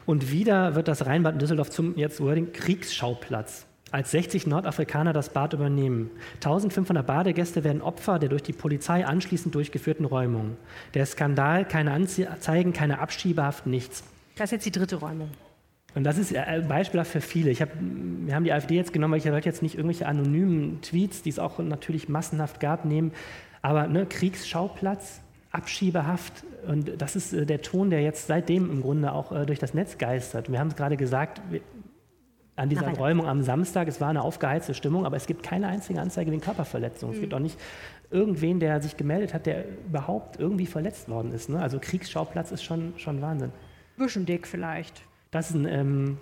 Und wieder wird das Rheinbad in Düsseldorf zum jetzt Wording Kriegsschauplatz. Als 60 Nordafrikaner das Bad übernehmen. 1500 Badegäste werden Opfer der durch die Polizei anschließend durchgeführten Räumung. Der Skandal, keine Anzeigen, keine Abschiebehaft, nichts. Das ist jetzt die dritte Räumung. Und das ist ein Beispiel für viele. Ich hab, wir haben die AfD jetzt genommen, weil ich wollte jetzt nicht irgendwelche anonymen Tweets, die es auch natürlich massenhaft gab, nehmen. Aber ne, Kriegsschauplatz, Abschiebehaft. Und das ist äh, der Ton, der jetzt seitdem im Grunde auch äh, durch das Netz geistert. Wir haben es gerade gesagt, an dieser Nein. Räumung am Samstag, es war eine aufgeheizte Stimmung, aber es gibt keine einzige Anzeige wegen Körperverletzung. Mhm. Es gibt auch nicht irgendwen, der sich gemeldet hat, der überhaupt irgendwie verletzt worden ist. Ne? Also Kriegsschauplatz ist schon, schon Wahnsinn. Bisschen dick vielleicht. Das ist ein, ähm,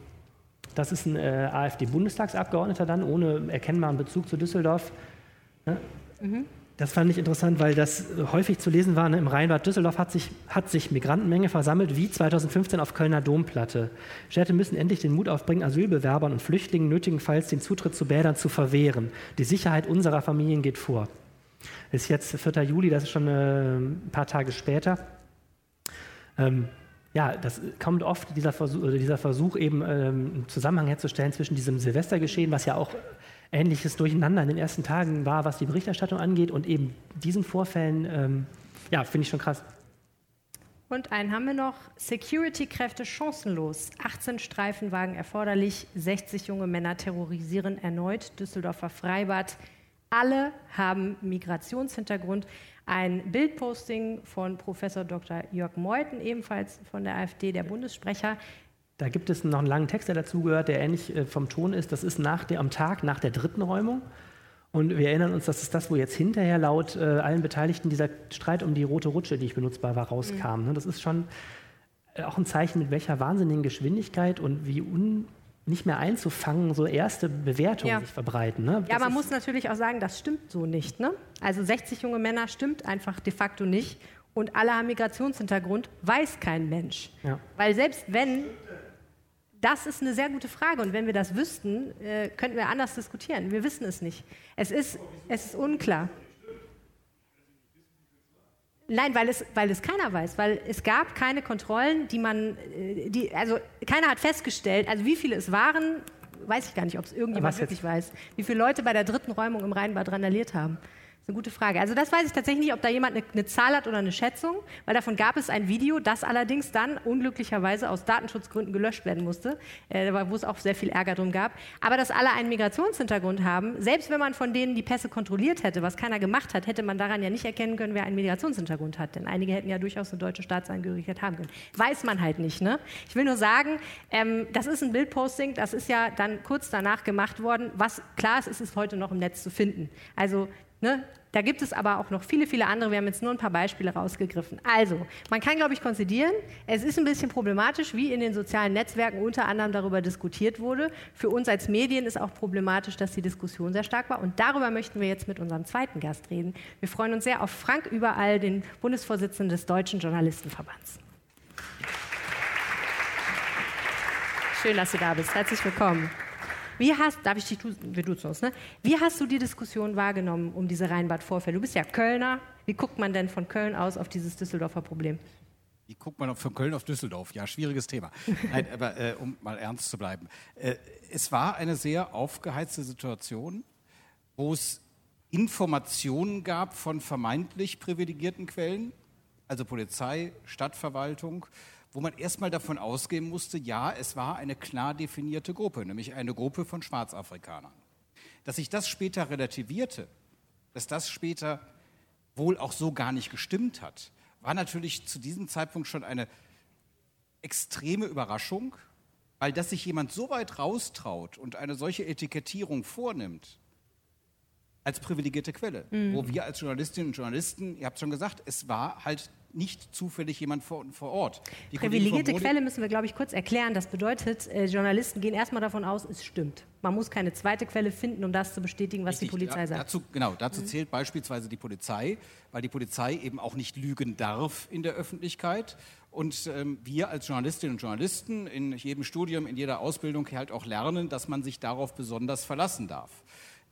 das ist ein äh, AfD-Bundestagsabgeordneter dann, ohne erkennbaren Bezug zu Düsseldorf. Ne? Mhm. Das fand ich interessant, weil das häufig zu lesen war. Ne? Im Rheinbad Düsseldorf hat sich, hat sich Migrantenmenge versammelt, wie 2015 auf Kölner Domplatte. Städte müssen endlich den Mut aufbringen, Asylbewerbern und Flüchtlingen nötigenfalls den Zutritt zu Bädern zu verwehren. Die Sicherheit unserer Familien geht vor. Ist jetzt 4. Juli, das ist schon äh, ein paar Tage später. Ähm, ja, das kommt oft, dieser Versuch, dieser Versuch eben ähm, einen Zusammenhang herzustellen zwischen diesem Silvestergeschehen, was ja auch ähnliches Durcheinander in den ersten Tagen war, was die Berichterstattung angeht und eben diesen Vorfällen, ähm, ja, finde ich schon krass. Und einen haben wir noch. Security-Kräfte chancenlos. 18 Streifenwagen erforderlich. 60 junge Männer terrorisieren erneut Düsseldorfer Freibad. Alle haben Migrationshintergrund. Ein Bildposting von Professor Dr. Jörg Meuthen, ebenfalls von der AfD, der Bundessprecher, da gibt es noch einen langen Text, der dazugehört, der ähnlich äh, vom Ton ist. Das ist nach der, am Tag nach der dritten Räumung. Und wir erinnern uns, das ist das, wo jetzt hinterher laut äh, allen Beteiligten dieser Streit um die rote Rutsche, die ich benutzbar war, rauskam. Mhm. Das ist schon äh, auch ein Zeichen, mit welcher wahnsinnigen Geschwindigkeit und wie un nicht mehr einzufangen, so erste Bewertungen ja. sich verbreiten. Ne? Ja, man muss natürlich auch sagen, das stimmt so nicht. Ne? Also 60 junge Männer stimmt einfach de facto nicht. Und alle haben Migrationshintergrund, weiß kein Mensch. Ja. Weil selbst wenn das ist eine sehr gute Frage. Und wenn wir das wüssten, äh, könnten wir anders diskutieren. Wir wissen es nicht. Es ist, es ist unklar. Nein, weil es, weil es keiner weiß, weil es gab keine Kontrollen, die man, äh, die, also keiner hat festgestellt, also wie viele es waren, weiß ich gar nicht, ob es irgendjemand wirklich weiß, wie viele Leute bei der dritten Räumung im Rheinbad randaliert haben. Ist eine gute Frage. Also das weiß ich tatsächlich nicht, ob da jemand eine, eine, Zahl hat oder eine Schätzung, weil davon gab es ein Video, das allerdings dann unglücklicherweise aus Datenschutzgründen gelöscht werden musste, äh, wo es auch sehr viel Ärger drum gab. Aber dass alle einen Migrationshintergrund haben, selbst wenn man von denen die Pässe kontrolliert hätte, was keiner gemacht hat, hätte man daran ja nicht erkennen können, wer einen Migrationshintergrund hat. Denn einige hätten ja durchaus eine deutsche Staatsangehörigkeit haben können. Weiß man halt nicht. Ne? Ich will nur sagen, ähm, das ist ein Bildposting, das ist ja dann kurz danach gemacht worden. Was klar ist, ist es heute noch im Netz zu finden. Also Ne? Da gibt es aber auch noch viele, viele andere. Wir haben jetzt nur ein paar Beispiele rausgegriffen. Also, man kann, glaube ich, konzidieren, es ist ein bisschen problematisch, wie in den sozialen Netzwerken unter anderem darüber diskutiert wurde. Für uns als Medien ist auch problematisch, dass die Diskussion sehr stark war. Und darüber möchten wir jetzt mit unserem zweiten Gast reden. Wir freuen uns sehr auf Frank Überall, den Bundesvorsitzenden des Deutschen Journalistenverbands. Schön, dass du da bist. Herzlich willkommen. Wie hast, darf ich dich, wir duzen uns, ne? Wie hast du die Diskussion wahrgenommen um diese Rheinbad-Vorfälle? Du bist ja Kölner. Wie guckt man denn von Köln aus auf dieses Düsseldorfer Problem? Wie guckt man von Köln auf Düsseldorf? Ja, schwieriges Thema. Nein, aber äh, um mal ernst zu bleiben. Äh, es war eine sehr aufgeheizte Situation, wo es Informationen gab von vermeintlich privilegierten Quellen, also Polizei, Stadtverwaltung, wo man erstmal davon ausgehen musste, ja, es war eine klar definierte Gruppe, nämlich eine Gruppe von Schwarzafrikanern. Dass sich das später relativierte, dass das später wohl auch so gar nicht gestimmt hat, war natürlich zu diesem Zeitpunkt schon eine extreme Überraschung, weil dass sich jemand so weit raustraut und eine solche Etikettierung vornimmt, als privilegierte Quelle, mhm. wo wir als Journalistinnen und Journalisten, ihr habt schon gesagt, es war halt nicht zufällig jemand vor, vor Ort. Die Privilegierte Quelle müssen wir, glaube ich, kurz erklären. Das bedeutet, äh, Journalisten gehen erstmal davon aus, es stimmt. Man muss keine zweite Quelle finden, um das zu bestätigen, was Richtig, die Polizei sagt. Dazu, genau, dazu mhm. zählt beispielsweise die Polizei, weil die Polizei eben auch nicht lügen darf in der Öffentlichkeit. Und ähm, wir als Journalistinnen und Journalisten in jedem Studium, in jeder Ausbildung halt auch lernen, dass man sich darauf besonders verlassen darf.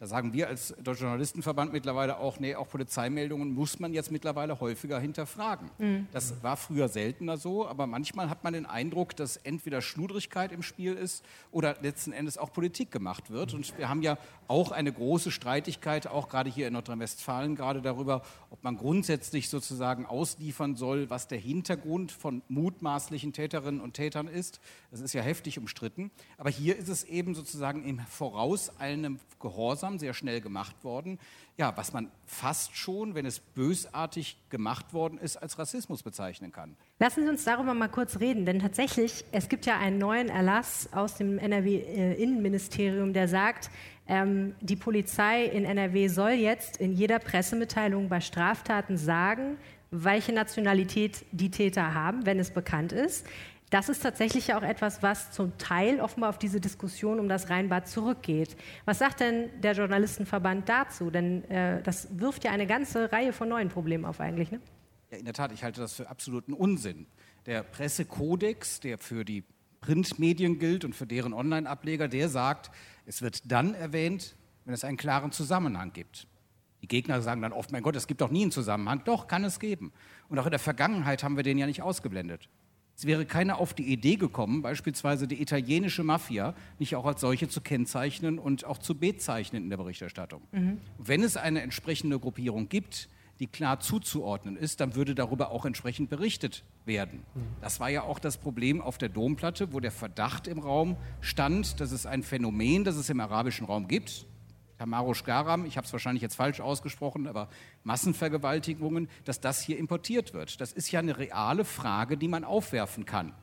Da sagen wir als Deutscher Journalistenverband mittlerweile auch, nee, auch Polizeimeldungen muss man jetzt mittlerweile häufiger hinterfragen. Mhm. Das war früher seltener so, aber manchmal hat man den Eindruck, dass entweder Schludrigkeit im Spiel ist oder letzten Endes auch Politik gemacht wird. Und wir haben ja auch eine große Streitigkeit, auch gerade hier in Nordrhein-Westfalen, gerade darüber, ob man grundsätzlich sozusagen ausliefern soll, was der Hintergrund von mutmaßlichen Täterinnen und Tätern ist. Das ist ja heftig umstritten. Aber hier ist es eben sozusagen im vorauseilendem Gehorsam langsam, sehr schnell gemacht worden. Ja, was man fast schon, wenn es bösartig gemacht worden ist, als Rassismus bezeichnen kann. Lassen Sie uns darüber mal kurz reden, denn tatsächlich, es gibt ja einen neuen Erlass aus dem NRW-Innenministerium, der sagt, ähm, die Polizei in NRW soll jetzt in jeder Pressemitteilung bei Straftaten sagen, welche Nationalität die Täter haben, wenn es bekannt ist. Das ist tatsächlich auch etwas, was zum Teil offenbar auf diese Diskussion um das Rheinbad zurückgeht. Was sagt denn der Journalistenverband dazu? Denn äh, das wirft ja eine ganze Reihe von neuen Problemen auf eigentlich. Ne? Ja, in der Tat, ich halte das für absoluten Unsinn. Der Pressekodex, der für die Printmedien gilt und für deren Online-Ableger, der sagt, es wird dann erwähnt, wenn es einen klaren Zusammenhang gibt. Die Gegner sagen dann oft, mein Gott, es gibt doch nie einen Zusammenhang. Doch, kann es geben. Und auch in der Vergangenheit haben wir den ja nicht ausgeblendet. Es wäre keiner auf die Idee gekommen, beispielsweise die italienische Mafia nicht auch als solche zu kennzeichnen und auch zu bezeichnen in der Berichterstattung. Mhm. Wenn es eine entsprechende Gruppierung gibt, die klar zuzuordnen ist, dann würde darüber auch entsprechend berichtet werden. Mhm. Das war ja auch das Problem auf der Domplatte, wo der Verdacht im Raum stand, dass es ein Phänomen, das es im arabischen Raum gibt, Tamarosh Garam, ich habe es wahrscheinlich jetzt falsch ausgesprochen, aber Massenvergewaltigungen, dass das hier importiert wird. Das ist ja eine reale Frage, die man aufwerfen kann,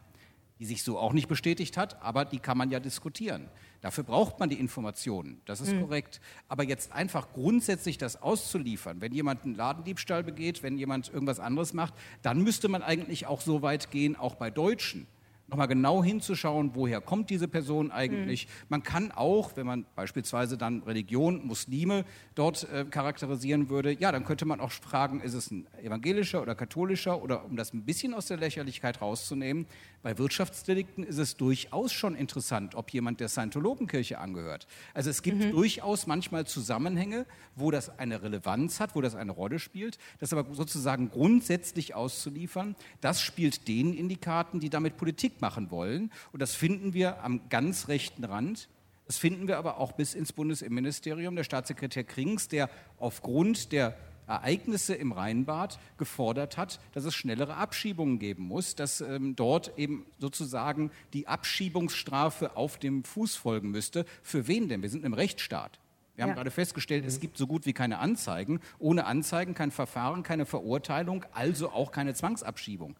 die sich so auch nicht bestätigt hat, aber die kann man ja diskutieren. Dafür braucht man die Informationen, das ist mhm. korrekt. Aber jetzt einfach grundsätzlich das auszuliefern, wenn jemand einen Ladendiebstahl begeht, wenn jemand irgendwas anderes macht, dann müsste man eigentlich auch so weit gehen, auch bei Deutschen nochmal genau hinzuschauen, woher kommt diese Person eigentlich. Mhm. Man kann auch, wenn man beispielsweise dann Religion, Muslime dort äh, charakterisieren würde, ja, dann könnte man auch fragen, ist es ein evangelischer oder katholischer oder um das ein bisschen aus der Lächerlichkeit rauszunehmen, bei Wirtschaftsdelikten ist es durchaus schon interessant, ob jemand der Scientologenkirche angehört. Also es gibt mhm. durchaus manchmal Zusammenhänge, wo das eine Relevanz hat, wo das eine Rolle spielt. Das aber sozusagen grundsätzlich auszuliefern, das spielt denen in die Karten, die damit Politik machen wollen. Und das finden wir am ganz rechten Rand Das finden wir aber auch bis ins Bundesinnenministerium. Der Staatssekretär Krings, der aufgrund der Ereignisse im Rheinbad gefordert hat, dass es schnellere Abschiebungen geben muss, dass ähm, dort eben sozusagen die Abschiebungsstrafe auf dem Fuß folgen müsste. Für wen denn? Wir sind im Rechtsstaat. Wir haben ja. gerade festgestellt, es gibt so gut wie keine Anzeigen. Ohne Anzeigen kein Verfahren, keine Verurteilung, also auch keine Zwangsabschiebung.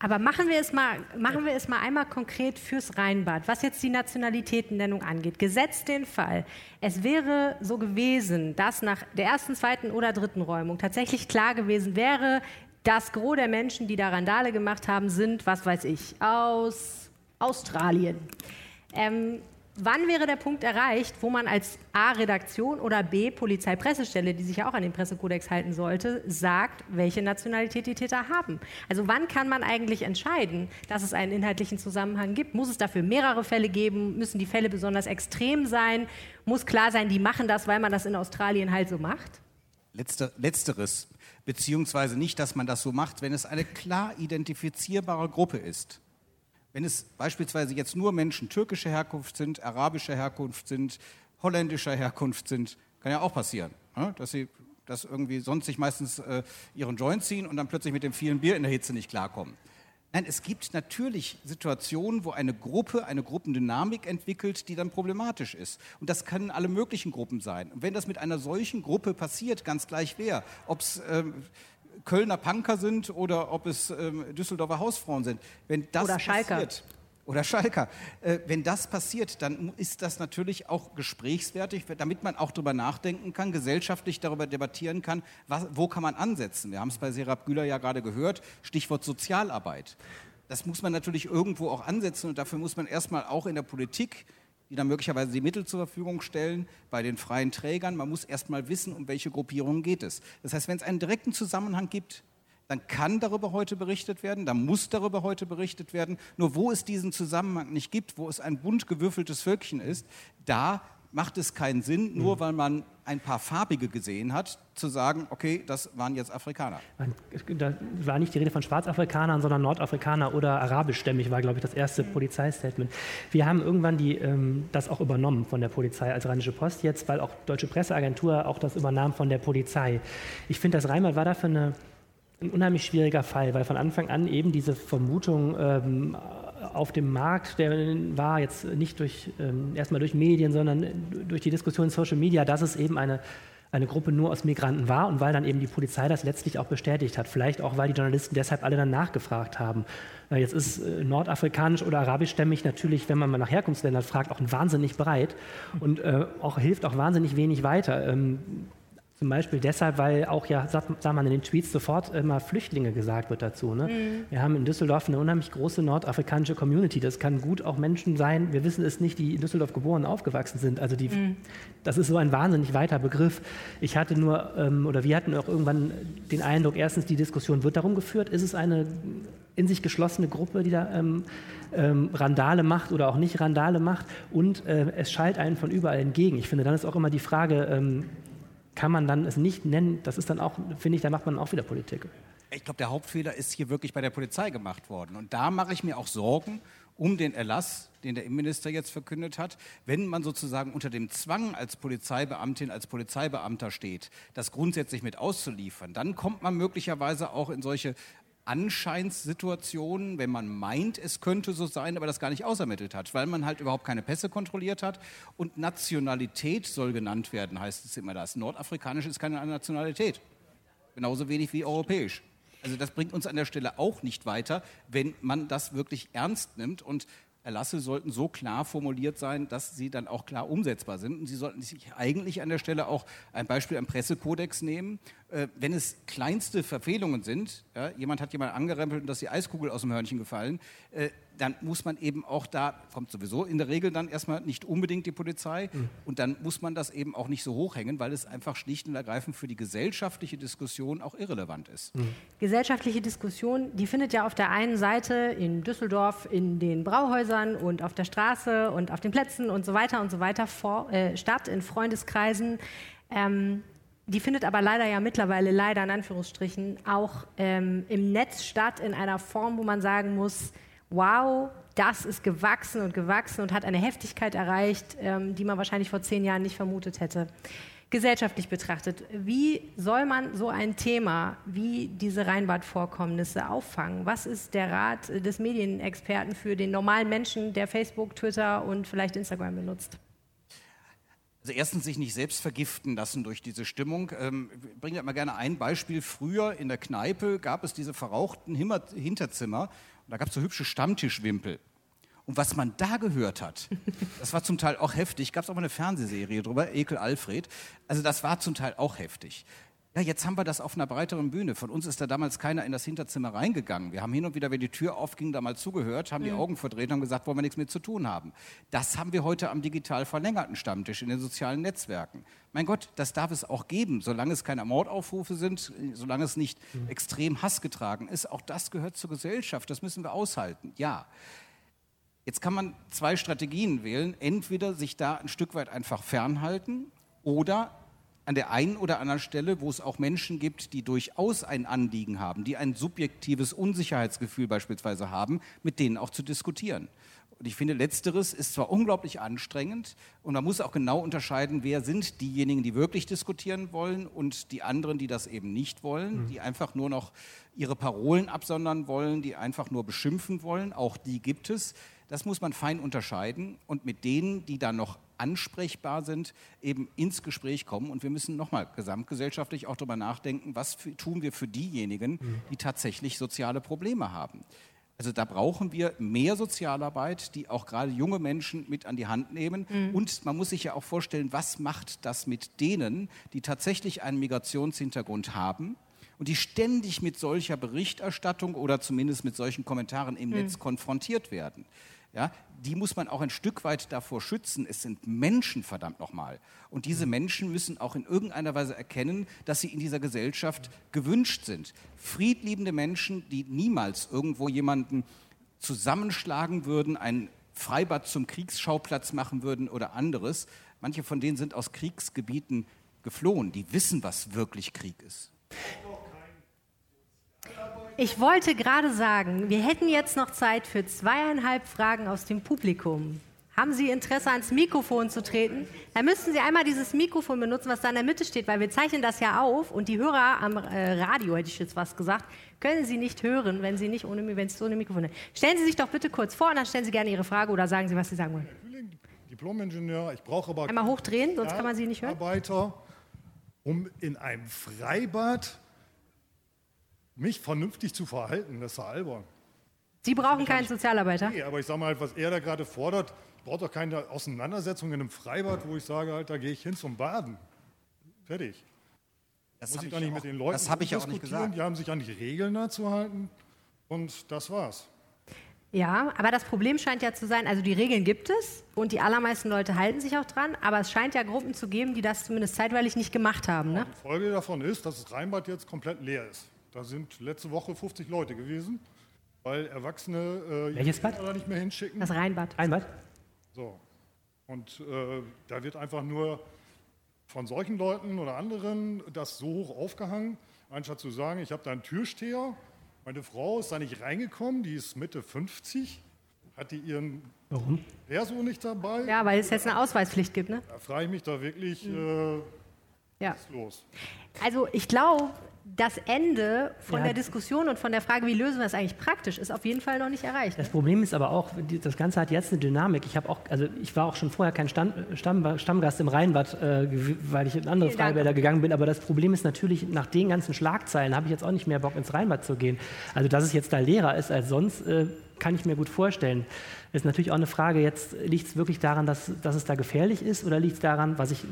Aber machen wir, es mal, machen wir es mal einmal konkret fürs Rheinbad, was jetzt die Nationalitätennennung angeht. Gesetzt den Fall, es wäre so gewesen, dass nach der ersten, zweiten oder dritten Räumung tatsächlich klar gewesen wäre, das Gros der Menschen, die da Randale gemacht haben, sind, was weiß ich, aus Australien. Ähm, Wann wäre der Punkt erreicht, wo man als A Redaktion oder B Polizeipressestelle, die sich ja auch an den Pressekodex halten sollte, sagt, welche Nationalität die Täter haben? Also wann kann man eigentlich entscheiden, dass es einen inhaltlichen Zusammenhang gibt? Muss es dafür mehrere Fälle geben? Müssen die Fälle besonders extrem sein? Muss klar sein, die machen das, weil man das in Australien halt so macht? Letzter, letzteres, beziehungsweise nicht, dass man das so macht, wenn es eine klar identifizierbare Gruppe ist. Wenn es beispielsweise jetzt nur Menschen türkischer Herkunft sind, arabischer Herkunft sind, holländischer Herkunft sind, kann ja auch passieren, ne? dass sie das irgendwie sonst sich meistens äh, ihren Joint ziehen und dann plötzlich mit dem vielen Bier in der Hitze nicht klarkommen. Nein, es gibt natürlich Situationen, wo eine Gruppe eine Gruppendynamik entwickelt, die dann problematisch ist. Und das können alle möglichen Gruppen sein. Und wenn das mit einer solchen Gruppe passiert, ganz gleich wer, ob es ähm, Kölner Punker sind oder ob es ähm, Düsseldorfer Hausfrauen sind. Wenn das oder Schalker. passiert, oder Schalker. Äh, wenn das passiert, dann ist das natürlich auch gesprächswertig, damit man auch darüber nachdenken kann, gesellschaftlich darüber debattieren kann, was, wo kann man ansetzen. Wir haben es bei Serap Güler ja gerade gehört, Stichwort Sozialarbeit. Das muss man natürlich irgendwo auch ansetzen und dafür muss man erstmal auch in der Politik die dann möglicherweise die Mittel zur Verfügung stellen bei den freien Trägern. Man muss erst mal wissen, um welche Gruppierungen geht es. Das heißt, wenn es einen direkten Zusammenhang gibt, dann kann darüber heute berichtet werden, dann muss darüber heute berichtet werden. Nur wo es diesen Zusammenhang nicht gibt, wo es ein bunt gewürfeltes Völkchen ist, da macht es keinen Sinn, nur mhm. weil man ein paar farbige gesehen hat, zu sagen, okay, das waren jetzt Afrikaner. Da war nicht die Rede von Schwarzafrikanern, sondern Nordafrikaner oder arabischstämmig, war, glaube ich, das erste mhm. Polizeistatement. Wir haben irgendwann die, ähm, das auch übernommen von der Polizei als Rheinische Post jetzt, weil auch Deutsche Presseagentur auch das übernahm von der Polizei. Ich finde, das Rheinland war dafür eine, ein unheimlich schwieriger Fall, weil von Anfang an eben diese Vermutung ähm, auf dem Markt, der war jetzt nicht durch, ähm, erstmal durch Medien, sondern durch die Diskussion in Social Media, dass es eben eine, eine Gruppe nur aus Migranten war und weil dann eben die Polizei das letztlich auch bestätigt hat. Vielleicht auch, weil die Journalisten deshalb alle dann nachgefragt haben. Äh, jetzt ist äh, nordafrikanisch oder arabischstämmig natürlich, wenn man mal nach Herkunftsländern fragt, auch wahnsinnig breit und äh, auch hilft auch wahnsinnig wenig weiter. Zum Beispiel deshalb, weil auch ja, sagt, sagt man in den Tweets sofort immer Flüchtlinge gesagt wird dazu. Ne? Mhm. Wir haben in Düsseldorf eine unheimlich große nordafrikanische Community. Das kann gut auch Menschen sein, wir wissen es nicht, die in Düsseldorf geboren und aufgewachsen sind. Also die, mhm. das ist so ein wahnsinnig weiter Begriff. Ich hatte nur, ähm, oder wir hatten auch irgendwann den Eindruck, erstens, die Diskussion wird darum geführt, ist es eine in sich geschlossene Gruppe, die da ähm, ähm, Randale macht oder auch nicht Randale macht und äh, es schallt einen von überall entgegen. Ich finde, dann ist auch immer die Frage, ähm, kann man dann es nicht nennen. Das ist dann auch, finde ich, da macht man auch wieder Politik. Ich glaube, der Hauptfehler ist hier wirklich bei der Polizei gemacht worden. Und da mache ich mir auch Sorgen um den Erlass, den der Innenminister jetzt verkündet hat. Wenn man sozusagen unter dem Zwang als Polizeibeamtin, als Polizeibeamter steht, das grundsätzlich mit auszuliefern, dann kommt man möglicherweise auch in solche Anscheinssituationen, wenn man meint, es könnte so sein, aber das gar nicht ausermittelt hat, weil man halt überhaupt keine Pässe kontrolliert hat. Und Nationalität soll genannt werden, heißt es immer das. Nordafrikanisch ist keine Nationalität. Genauso wenig wie europäisch. Also das bringt uns an der Stelle auch nicht weiter, wenn man das wirklich ernst nimmt. Und Erlasse sollten so klar formuliert sein, dass sie dann auch klar umsetzbar sind. Und Sie sollten sich eigentlich an der Stelle auch ein Beispiel am Pressekodex nehmen. Äh, wenn es kleinste Verfehlungen sind, ja, jemand hat jemand angerempelt und dass die Eiskugel aus dem Hörnchen gefallen, äh, dann muss man eben auch da, kommt sowieso in der Regel dann erstmal nicht unbedingt die Polizei mhm. und dann muss man das eben auch nicht so hochhängen, weil es einfach schlicht und ergreifend für die gesellschaftliche Diskussion auch irrelevant ist. Mhm. Gesellschaftliche Diskussion, die findet ja auf der einen Seite in Düsseldorf in den Brauhäusern und auf der Straße und auf den Plätzen und so weiter und so weiter vor, äh, statt, in Freundeskreisen. Ähm, die findet aber leider ja mittlerweile, leider in Anführungsstrichen, auch ähm, im Netz statt, in einer Form, wo man sagen muss, wow, das ist gewachsen und gewachsen und hat eine Heftigkeit erreicht, ähm, die man wahrscheinlich vor zehn Jahren nicht vermutet hätte. Gesellschaftlich betrachtet, wie soll man so ein Thema wie diese Rheinbad-Vorkommnisse auffangen? Was ist der Rat des Medienexperten für den normalen Menschen, der Facebook, Twitter und vielleicht Instagram benutzt? Also erstens sich nicht selbst vergiften lassen durch diese Stimmung. Ähm, ich bringe mal gerne ein Beispiel. Früher in der Kneipe gab es diese verrauchten Hinterzimmer und da gab es so hübsche Stammtischwimpel. Und was man da gehört hat, das war zum Teil auch heftig. Gab es auch mal eine Fernsehserie drüber, Ekel Alfred. Also das war zum Teil auch heftig. Ja, jetzt haben wir das auf einer breiteren Bühne. Von uns ist da damals keiner in das Hinterzimmer reingegangen. Wir haben hin und wieder, wenn die Tür aufging, da mal zugehört, haben die Augen verdreht und gesagt, wollen wir nichts mit zu tun haben. Das haben wir heute am digital verlängerten Stammtisch in den sozialen Netzwerken. Mein Gott, das darf es auch geben, solange es keine Mordaufrufe sind, solange es nicht mhm. extrem hassgetragen ist. Auch das gehört zur Gesellschaft. Das müssen wir aushalten. Ja. Jetzt kann man zwei Strategien wählen. Entweder sich da ein Stück weit einfach fernhalten oder an der einen oder anderen Stelle, wo es auch Menschen gibt, die durchaus ein Anliegen haben, die ein subjektives Unsicherheitsgefühl beispielsweise haben, mit denen auch zu diskutieren. Und ich finde, letzteres ist zwar unglaublich anstrengend und man muss auch genau unterscheiden, wer sind diejenigen, die wirklich diskutieren wollen und die anderen, die das eben nicht wollen, mhm. die einfach nur noch ihre Parolen absondern wollen, die einfach nur beschimpfen wollen. Auch die gibt es. Das muss man fein unterscheiden und mit denen, die dann noch ansprechbar sind, eben ins Gespräch kommen. Und wir müssen nochmal gesamtgesellschaftlich auch darüber nachdenken, was für, tun wir für diejenigen, mhm. die tatsächlich soziale Probleme haben. Also da brauchen wir mehr Sozialarbeit, die auch gerade junge Menschen mit an die Hand nehmen. Mhm. Und man muss sich ja auch vorstellen, was macht das mit denen, die tatsächlich einen Migrationshintergrund haben und die ständig mit solcher Berichterstattung oder zumindest mit solchen Kommentaren im mhm. Netz konfrontiert werden ja, die muss man auch ein Stück weit davor schützen. Es sind Menschen, verdammt nochmal. Und diese Menschen müssen auch in irgendeiner Weise erkennen, dass sie in dieser Gesellschaft gewünscht sind. Friedliebende Menschen, die niemals irgendwo jemanden zusammenschlagen würden, ein Freibad zum Kriegsschauplatz machen würden oder anderes. Manche von denen sind aus Kriegsgebieten geflohen. Die wissen, was wirklich Krieg ist. Ich wollte gerade sagen, wir hätten jetzt noch Zeit für zweieinhalb Fragen aus dem Publikum. Haben Sie Interesse, ans Mikrofon zu treten? Dann müssten Sie einmal dieses Mikrofon benutzen, was da in der Mitte steht, weil wir zeichnen das ja auf und die Hörer am äh, Radio, hätte ich jetzt was gesagt, können Sie nicht hören, wenn Sie nicht ohne, wenn es ohne Mikrofon ist. Stellen Sie sich doch bitte kurz vor und dann stellen Sie gerne Ihre Frage oder sagen Sie, was Sie sagen wollen. Diplom-Ingenieur, ich brauche aber einmal hochdrehen, sonst kann man Sie nicht hören. Arbeiter, um in einem Freibad mich vernünftig zu verhalten, das ist ja albern. Sie brauchen keinen Sozialarbeiter? Nee, aber ich sage mal, was er da gerade fordert, braucht doch keine Auseinandersetzung in einem Freibad, wo ich sage, halt, da gehe ich hin zum Baden. Fertig. Das muss ich doch nicht auch, mit den Leuten das ich auch nicht gesagt. Die haben sich an die Regeln da zu halten und das war's. Ja, aber das Problem scheint ja zu sein, also die Regeln gibt es und die allermeisten Leute halten sich auch dran, aber es scheint ja Gruppen zu geben, die das zumindest zeitweilig nicht gemacht haben. Ne? Die Folge davon ist, dass das Rheinbad jetzt komplett leer ist. Da sind letzte Woche 50 Leute gewesen, weil Erwachsene äh, Welches Bad? da nicht mehr hinschicken. Das Rheinbad. Rheinbad? So. Und äh, da wird einfach nur von solchen Leuten oder anderen das so hoch aufgehangen, anstatt zu sagen, ich habe da einen Türsteher, meine Frau ist da nicht reingekommen, die ist Mitte 50, hat die ihren Warum? Perso nicht dabei. Ja, weil es jetzt eine Ausweispflicht gibt, ne? Da frage ich mich da wirklich, mhm. äh, ja. was ist los? Also ich glaube, das Ende von ja. der Diskussion und von der Frage, wie lösen wir das eigentlich praktisch, ist auf jeden Fall noch nicht erreicht. Das Problem ist aber auch, das Ganze hat jetzt eine Dynamik. Ich auch, also ich war auch schon vorher kein Stamm, Stamm, Stammgast im Rheinbad, äh, weil ich in andere Vielen Freibäder Dank. gegangen bin. Aber das Problem ist natürlich, nach den ganzen Schlagzeilen habe ich jetzt auch nicht mehr Bock ins Rheinbad zu gehen. Also dass es jetzt da leerer ist als sonst, äh, kann ich mir gut vorstellen. Ist natürlich auch eine Frage, jetzt liegt es wirklich daran, dass, dass es da gefährlich ist oder liegt es daran, was ich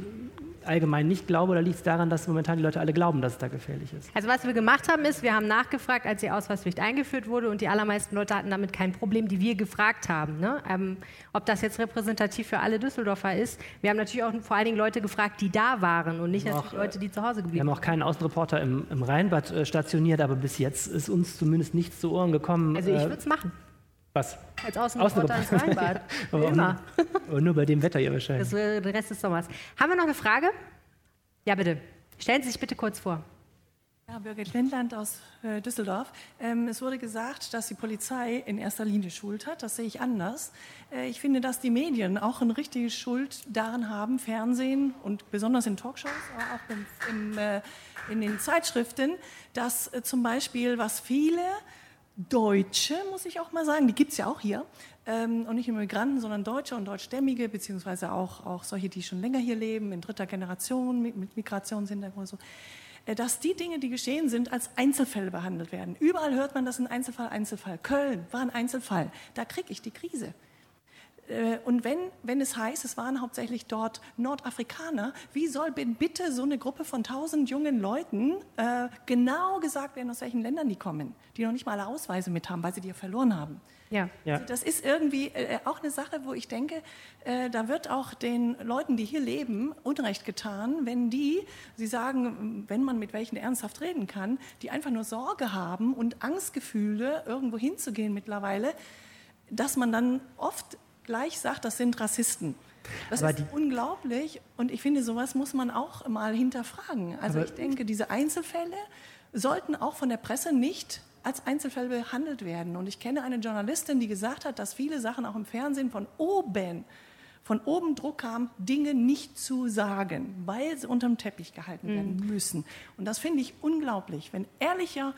allgemein nicht glaube oder liegt es daran, dass momentan die Leute alle glauben, dass es da gefährlich ist? Also was wir gemacht haben, ist, wir haben nachgefragt, als die Ausweispflicht eingeführt wurde und die allermeisten Leute hatten damit kein Problem, die wir gefragt haben. Ne? Ähm, ob das jetzt repräsentativ für alle Düsseldorfer ist. Wir haben natürlich auch vor allen Dingen Leute gefragt, die da waren und nicht auch, Leute, die zu Hause geblieben sind. Wir haben auch keinen Außenreporter im, im Rheinbad äh, stationiert, aber bis jetzt ist uns zumindest nichts zu Ohren gekommen. Also ich äh, würde es machen. Was? Als Außenreporter ins Rheinbad. ja, Immer. Und nur bei dem Wetter hier wahrscheinlich. Das wäre der Rest des Sommers. Haben wir noch eine Frage? Ja, bitte. Stellen Sie sich bitte kurz vor. Ja, Birgit Lindland aus äh, Düsseldorf. Ähm, es wurde gesagt, dass die Polizei in erster Linie Schuld hat. Das sehe ich anders. Äh, ich finde, dass die Medien auch eine richtige Schuld daran haben, Fernsehen und besonders in Talkshows, aber auch im, im, äh, in den Zeitschriften, dass äh, zum Beispiel, was viele Deutsche, muss ich auch mal sagen, die gibt es ja auch hier, ähm, und nicht nur Migranten, sondern Deutsche und Deutschstämmige, beziehungsweise auch, auch solche, die schon länger hier leben, in dritter Generation mit, mit Migrationshintergrund. So äh, dass die Dinge, die geschehen sind, als Einzelfälle behandelt werden. Überall hört man das ein Einzelfall, Einzelfall. Köln war ein Einzelfall. Da kriege ich die Krise. Äh, und wenn, wenn es heißt, es waren hauptsächlich dort Nordafrikaner, wie soll bitte so eine Gruppe von tausend jungen Leuten äh, genau gesagt werden, aus welchen Ländern die kommen, die noch nicht mal alle Ausweise mit haben, weil sie die ja verloren haben? Ja. ja. Also das ist irgendwie äh, auch eine Sache, wo ich denke, äh, da wird auch den Leuten, die hier leben, Unrecht getan, wenn die, sie sagen, wenn man mit welchen ernsthaft reden kann, die einfach nur Sorge haben und Angstgefühle, irgendwo hinzugehen mittlerweile, dass man dann oft gleich sagt, das sind Rassisten. Das aber ist unglaublich und ich finde, sowas muss man auch mal hinterfragen. Also ich denke, diese Einzelfälle sollten auch von der Presse nicht als Einzelfälle behandelt werden. Und ich kenne eine Journalistin, die gesagt hat, dass viele Sachen auch im Fernsehen von oben, von oben Druck haben, Dinge nicht zu sagen, weil sie unterm Teppich gehalten mhm. werden müssen. Und das finde ich unglaublich. Wenn ehrlicher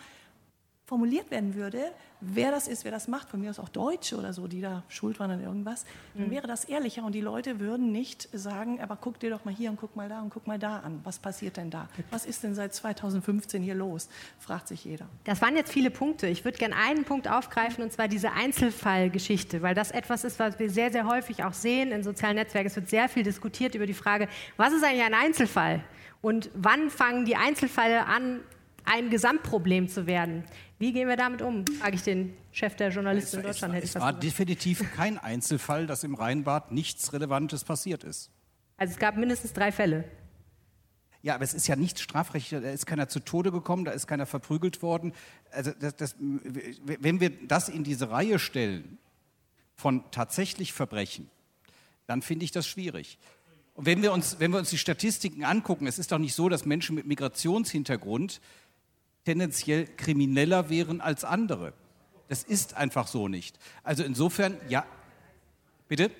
formuliert werden würde, wer das ist, wer das macht, von mir aus auch Deutsche oder so, die da schuld waren an irgendwas, dann mhm. wäre das ehrlicher und die Leute würden nicht sagen, aber guck dir doch mal hier und guck mal da und guck mal da an. Was passiert denn da? Was ist denn seit 2015 hier los? Fragt sich jeder. Das waren jetzt viele Punkte. Ich würde gerne einen Punkt aufgreifen und zwar diese Einzelfallgeschichte, weil das etwas ist, was wir sehr, sehr häufig auch sehen in sozialen Netzwerken. Es wird sehr viel diskutiert über die Frage, was ist eigentlich ein Einzelfall? Und wann fangen die Einzelfälle an, ein Gesamtproblem zu werden. Wie gehen wir damit um? Frage ich den Chef der Journalisten in Deutschland. Es, es war definitiv kein Einzelfall, dass im Rheinbad nichts Relevantes passiert ist. Also es gab mindestens drei Fälle. Ja, aber es ist ja nichts strafrechtlich. Da ist keiner zu Tode gekommen, da ist keiner verprügelt worden. Also das, das, wenn wir das in diese Reihe stellen von tatsächlich Verbrechen, dann finde ich das schwierig. Und wenn wir, uns, wenn wir uns die Statistiken angucken, es ist doch nicht so, dass Menschen mit Migrationshintergrund tendenziell krimineller wären als andere. Das ist einfach so nicht. Also insofern, ja, bitte?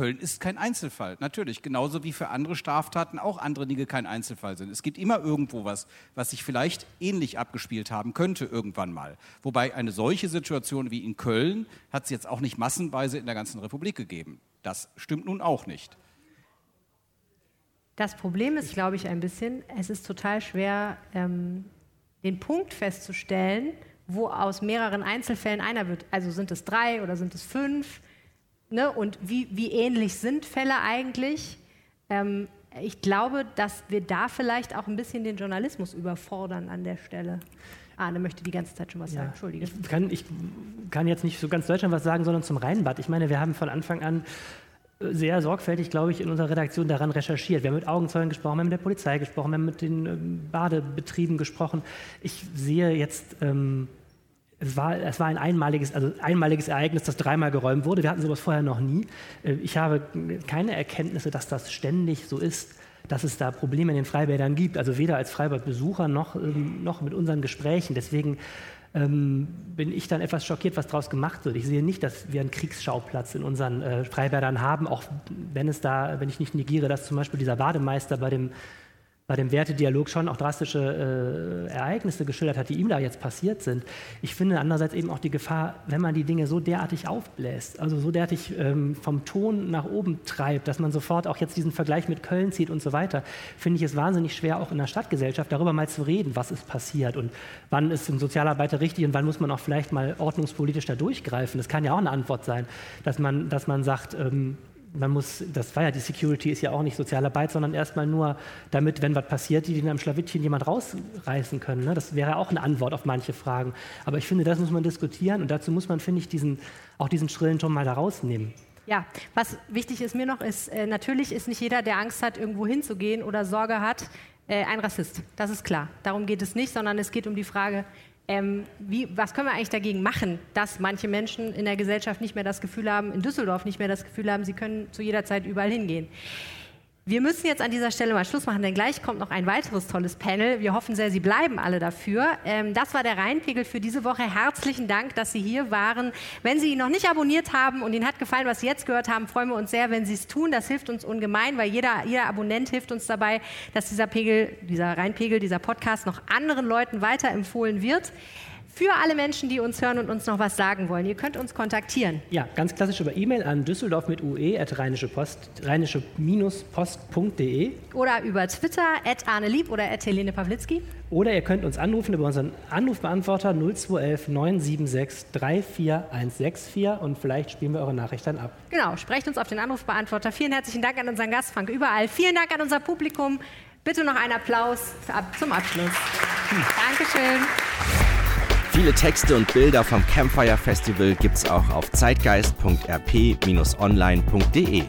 Köln ist kein Einzelfall, natürlich. Genauso wie für andere Straftaten auch andere Dinge kein Einzelfall sind. Es gibt immer irgendwo was, was sich vielleicht ähnlich abgespielt haben könnte irgendwann mal. Wobei eine solche Situation wie in Köln hat es jetzt auch nicht massenweise in der ganzen Republik gegeben. Das stimmt nun auch nicht. Das Problem ist, glaube ich, ein bisschen, es ist total schwer, ähm, den Punkt festzustellen, wo aus mehreren Einzelfällen einer wird. Also sind es drei oder sind es fünf? Ne? Und wie, wie ähnlich sind Fälle eigentlich? Ähm, ich glaube, dass wir da vielleicht auch ein bisschen den Journalismus überfordern an der Stelle. Arne möchte die ganze Zeit schon was ja, sagen. Entschuldige. Ich kann, ich kann jetzt nicht so ganz Deutschland was sagen, sondern zum Rheinbad. Ich meine, wir haben von Anfang an sehr sorgfältig, glaube ich, in unserer Redaktion daran recherchiert. Wir haben mit Augenzeugen gesprochen, wir haben mit der Polizei gesprochen, wir haben mit den ähm, Badebetrieben gesprochen. Ich sehe jetzt, ähm, es, war, es war ein einmaliges, also einmaliges Ereignis, das dreimal geräumt wurde. Wir hatten sowas vorher noch nie. Äh, ich habe keine Erkenntnisse, dass das ständig so ist, dass es da Probleme in den Freibädern gibt. Also weder als Freibadbesucher noch, ähm, noch mit unseren Gesprächen. Deswegen ähm, bin ich dann etwas schockiert, was daraus gemacht wird. Ich sehe nicht, dass wir einen Kriegsschauplatz in unseren äh, Freibädern haben, auch wenn es da, wenn ich nicht negiere, dass zum Beispiel dieser Bademeister bei dem bei dem Wertedialog schon auch drastische äh, Ereignisse geschildert hat, die ihm da jetzt passiert sind. Ich finde andererseits eben auch die Gefahr, wenn man die Dinge so derartig aufbläst, also so derartig ähm, vom Ton nach oben treibt, dass man sofort auch jetzt diesen Vergleich mit Köln zieht und so weiter, finde ich es wahnsinnig schwer, auch in der Stadtgesellschaft darüber mal zu reden, was ist passiert und wann ist ein Sozialarbeiter richtig und wann muss man auch vielleicht mal ordnungspolitisch da durchgreifen. Das kann ja auch eine Antwort sein, dass man, dass man sagt, ähm, man muss, das war ja die Security, ist ja auch nicht Sozialarbeit, sondern erstmal nur damit, wenn was passiert, die den am Schlawittchen jemand rausreißen können. Ne? Das wäre auch eine Antwort auf manche Fragen. Aber ich finde, das muss man diskutieren und dazu muss man, finde ich, diesen, auch diesen schrillen Ton mal da rausnehmen. Ja, was wichtig ist mir noch, ist, äh, natürlich ist nicht jeder, der Angst hat, irgendwo hinzugehen oder Sorge hat, äh, ein Rassist. Das ist klar. Darum geht es nicht, sondern es geht um die Frage, ähm, wie, was können wir eigentlich dagegen machen, dass manche Menschen in der Gesellschaft nicht mehr das Gefühl haben, in Düsseldorf nicht mehr das Gefühl haben, sie können zu jeder Zeit überall hingehen. Wir müssen jetzt an dieser Stelle mal Schluss machen, denn gleich kommt noch ein weiteres tolles Panel. Wir hoffen sehr, Sie bleiben alle dafür. Ähm, das war der Rheinpegel für diese Woche. Herzlichen Dank, dass Sie hier waren. Wenn Sie ihn noch nicht abonniert haben und Ihnen hat gefallen, was Sie jetzt gehört haben, freuen wir uns sehr, wenn Sie es tun. Das hilft uns ungemein, weil jeder, jeder Abonnent hilft uns dabei, dass dieser Pegel, dieser Rheinpegel, dieser Podcast noch anderen Leuten weiterempfohlen wird für alle Menschen, die uns hören und uns noch was sagen wollen. Ihr könnt uns kontaktieren. Ja, ganz klassisch über E-Mail an düsseldorf mit ue at rheinische-post.de rheinische oder über Twitter at Arne Lieb oder at Helene Pawlitzki. Oder ihr könnt uns anrufen über unseren Anrufbeantworter 0211 976 34164 und vielleicht spielen wir eure Nachricht dann ab. Genau, sprecht uns auf den Anrufbeantworter. Vielen herzlichen Dank an unseren Gast Frank Überall. Vielen Dank an unser Publikum. Bitte noch einen Applaus zum Abschluss. Hm. Dankeschön. Viele Texte und Bilder vom Campfire Festival gibt's auch auf zeitgeist.rp-online.de.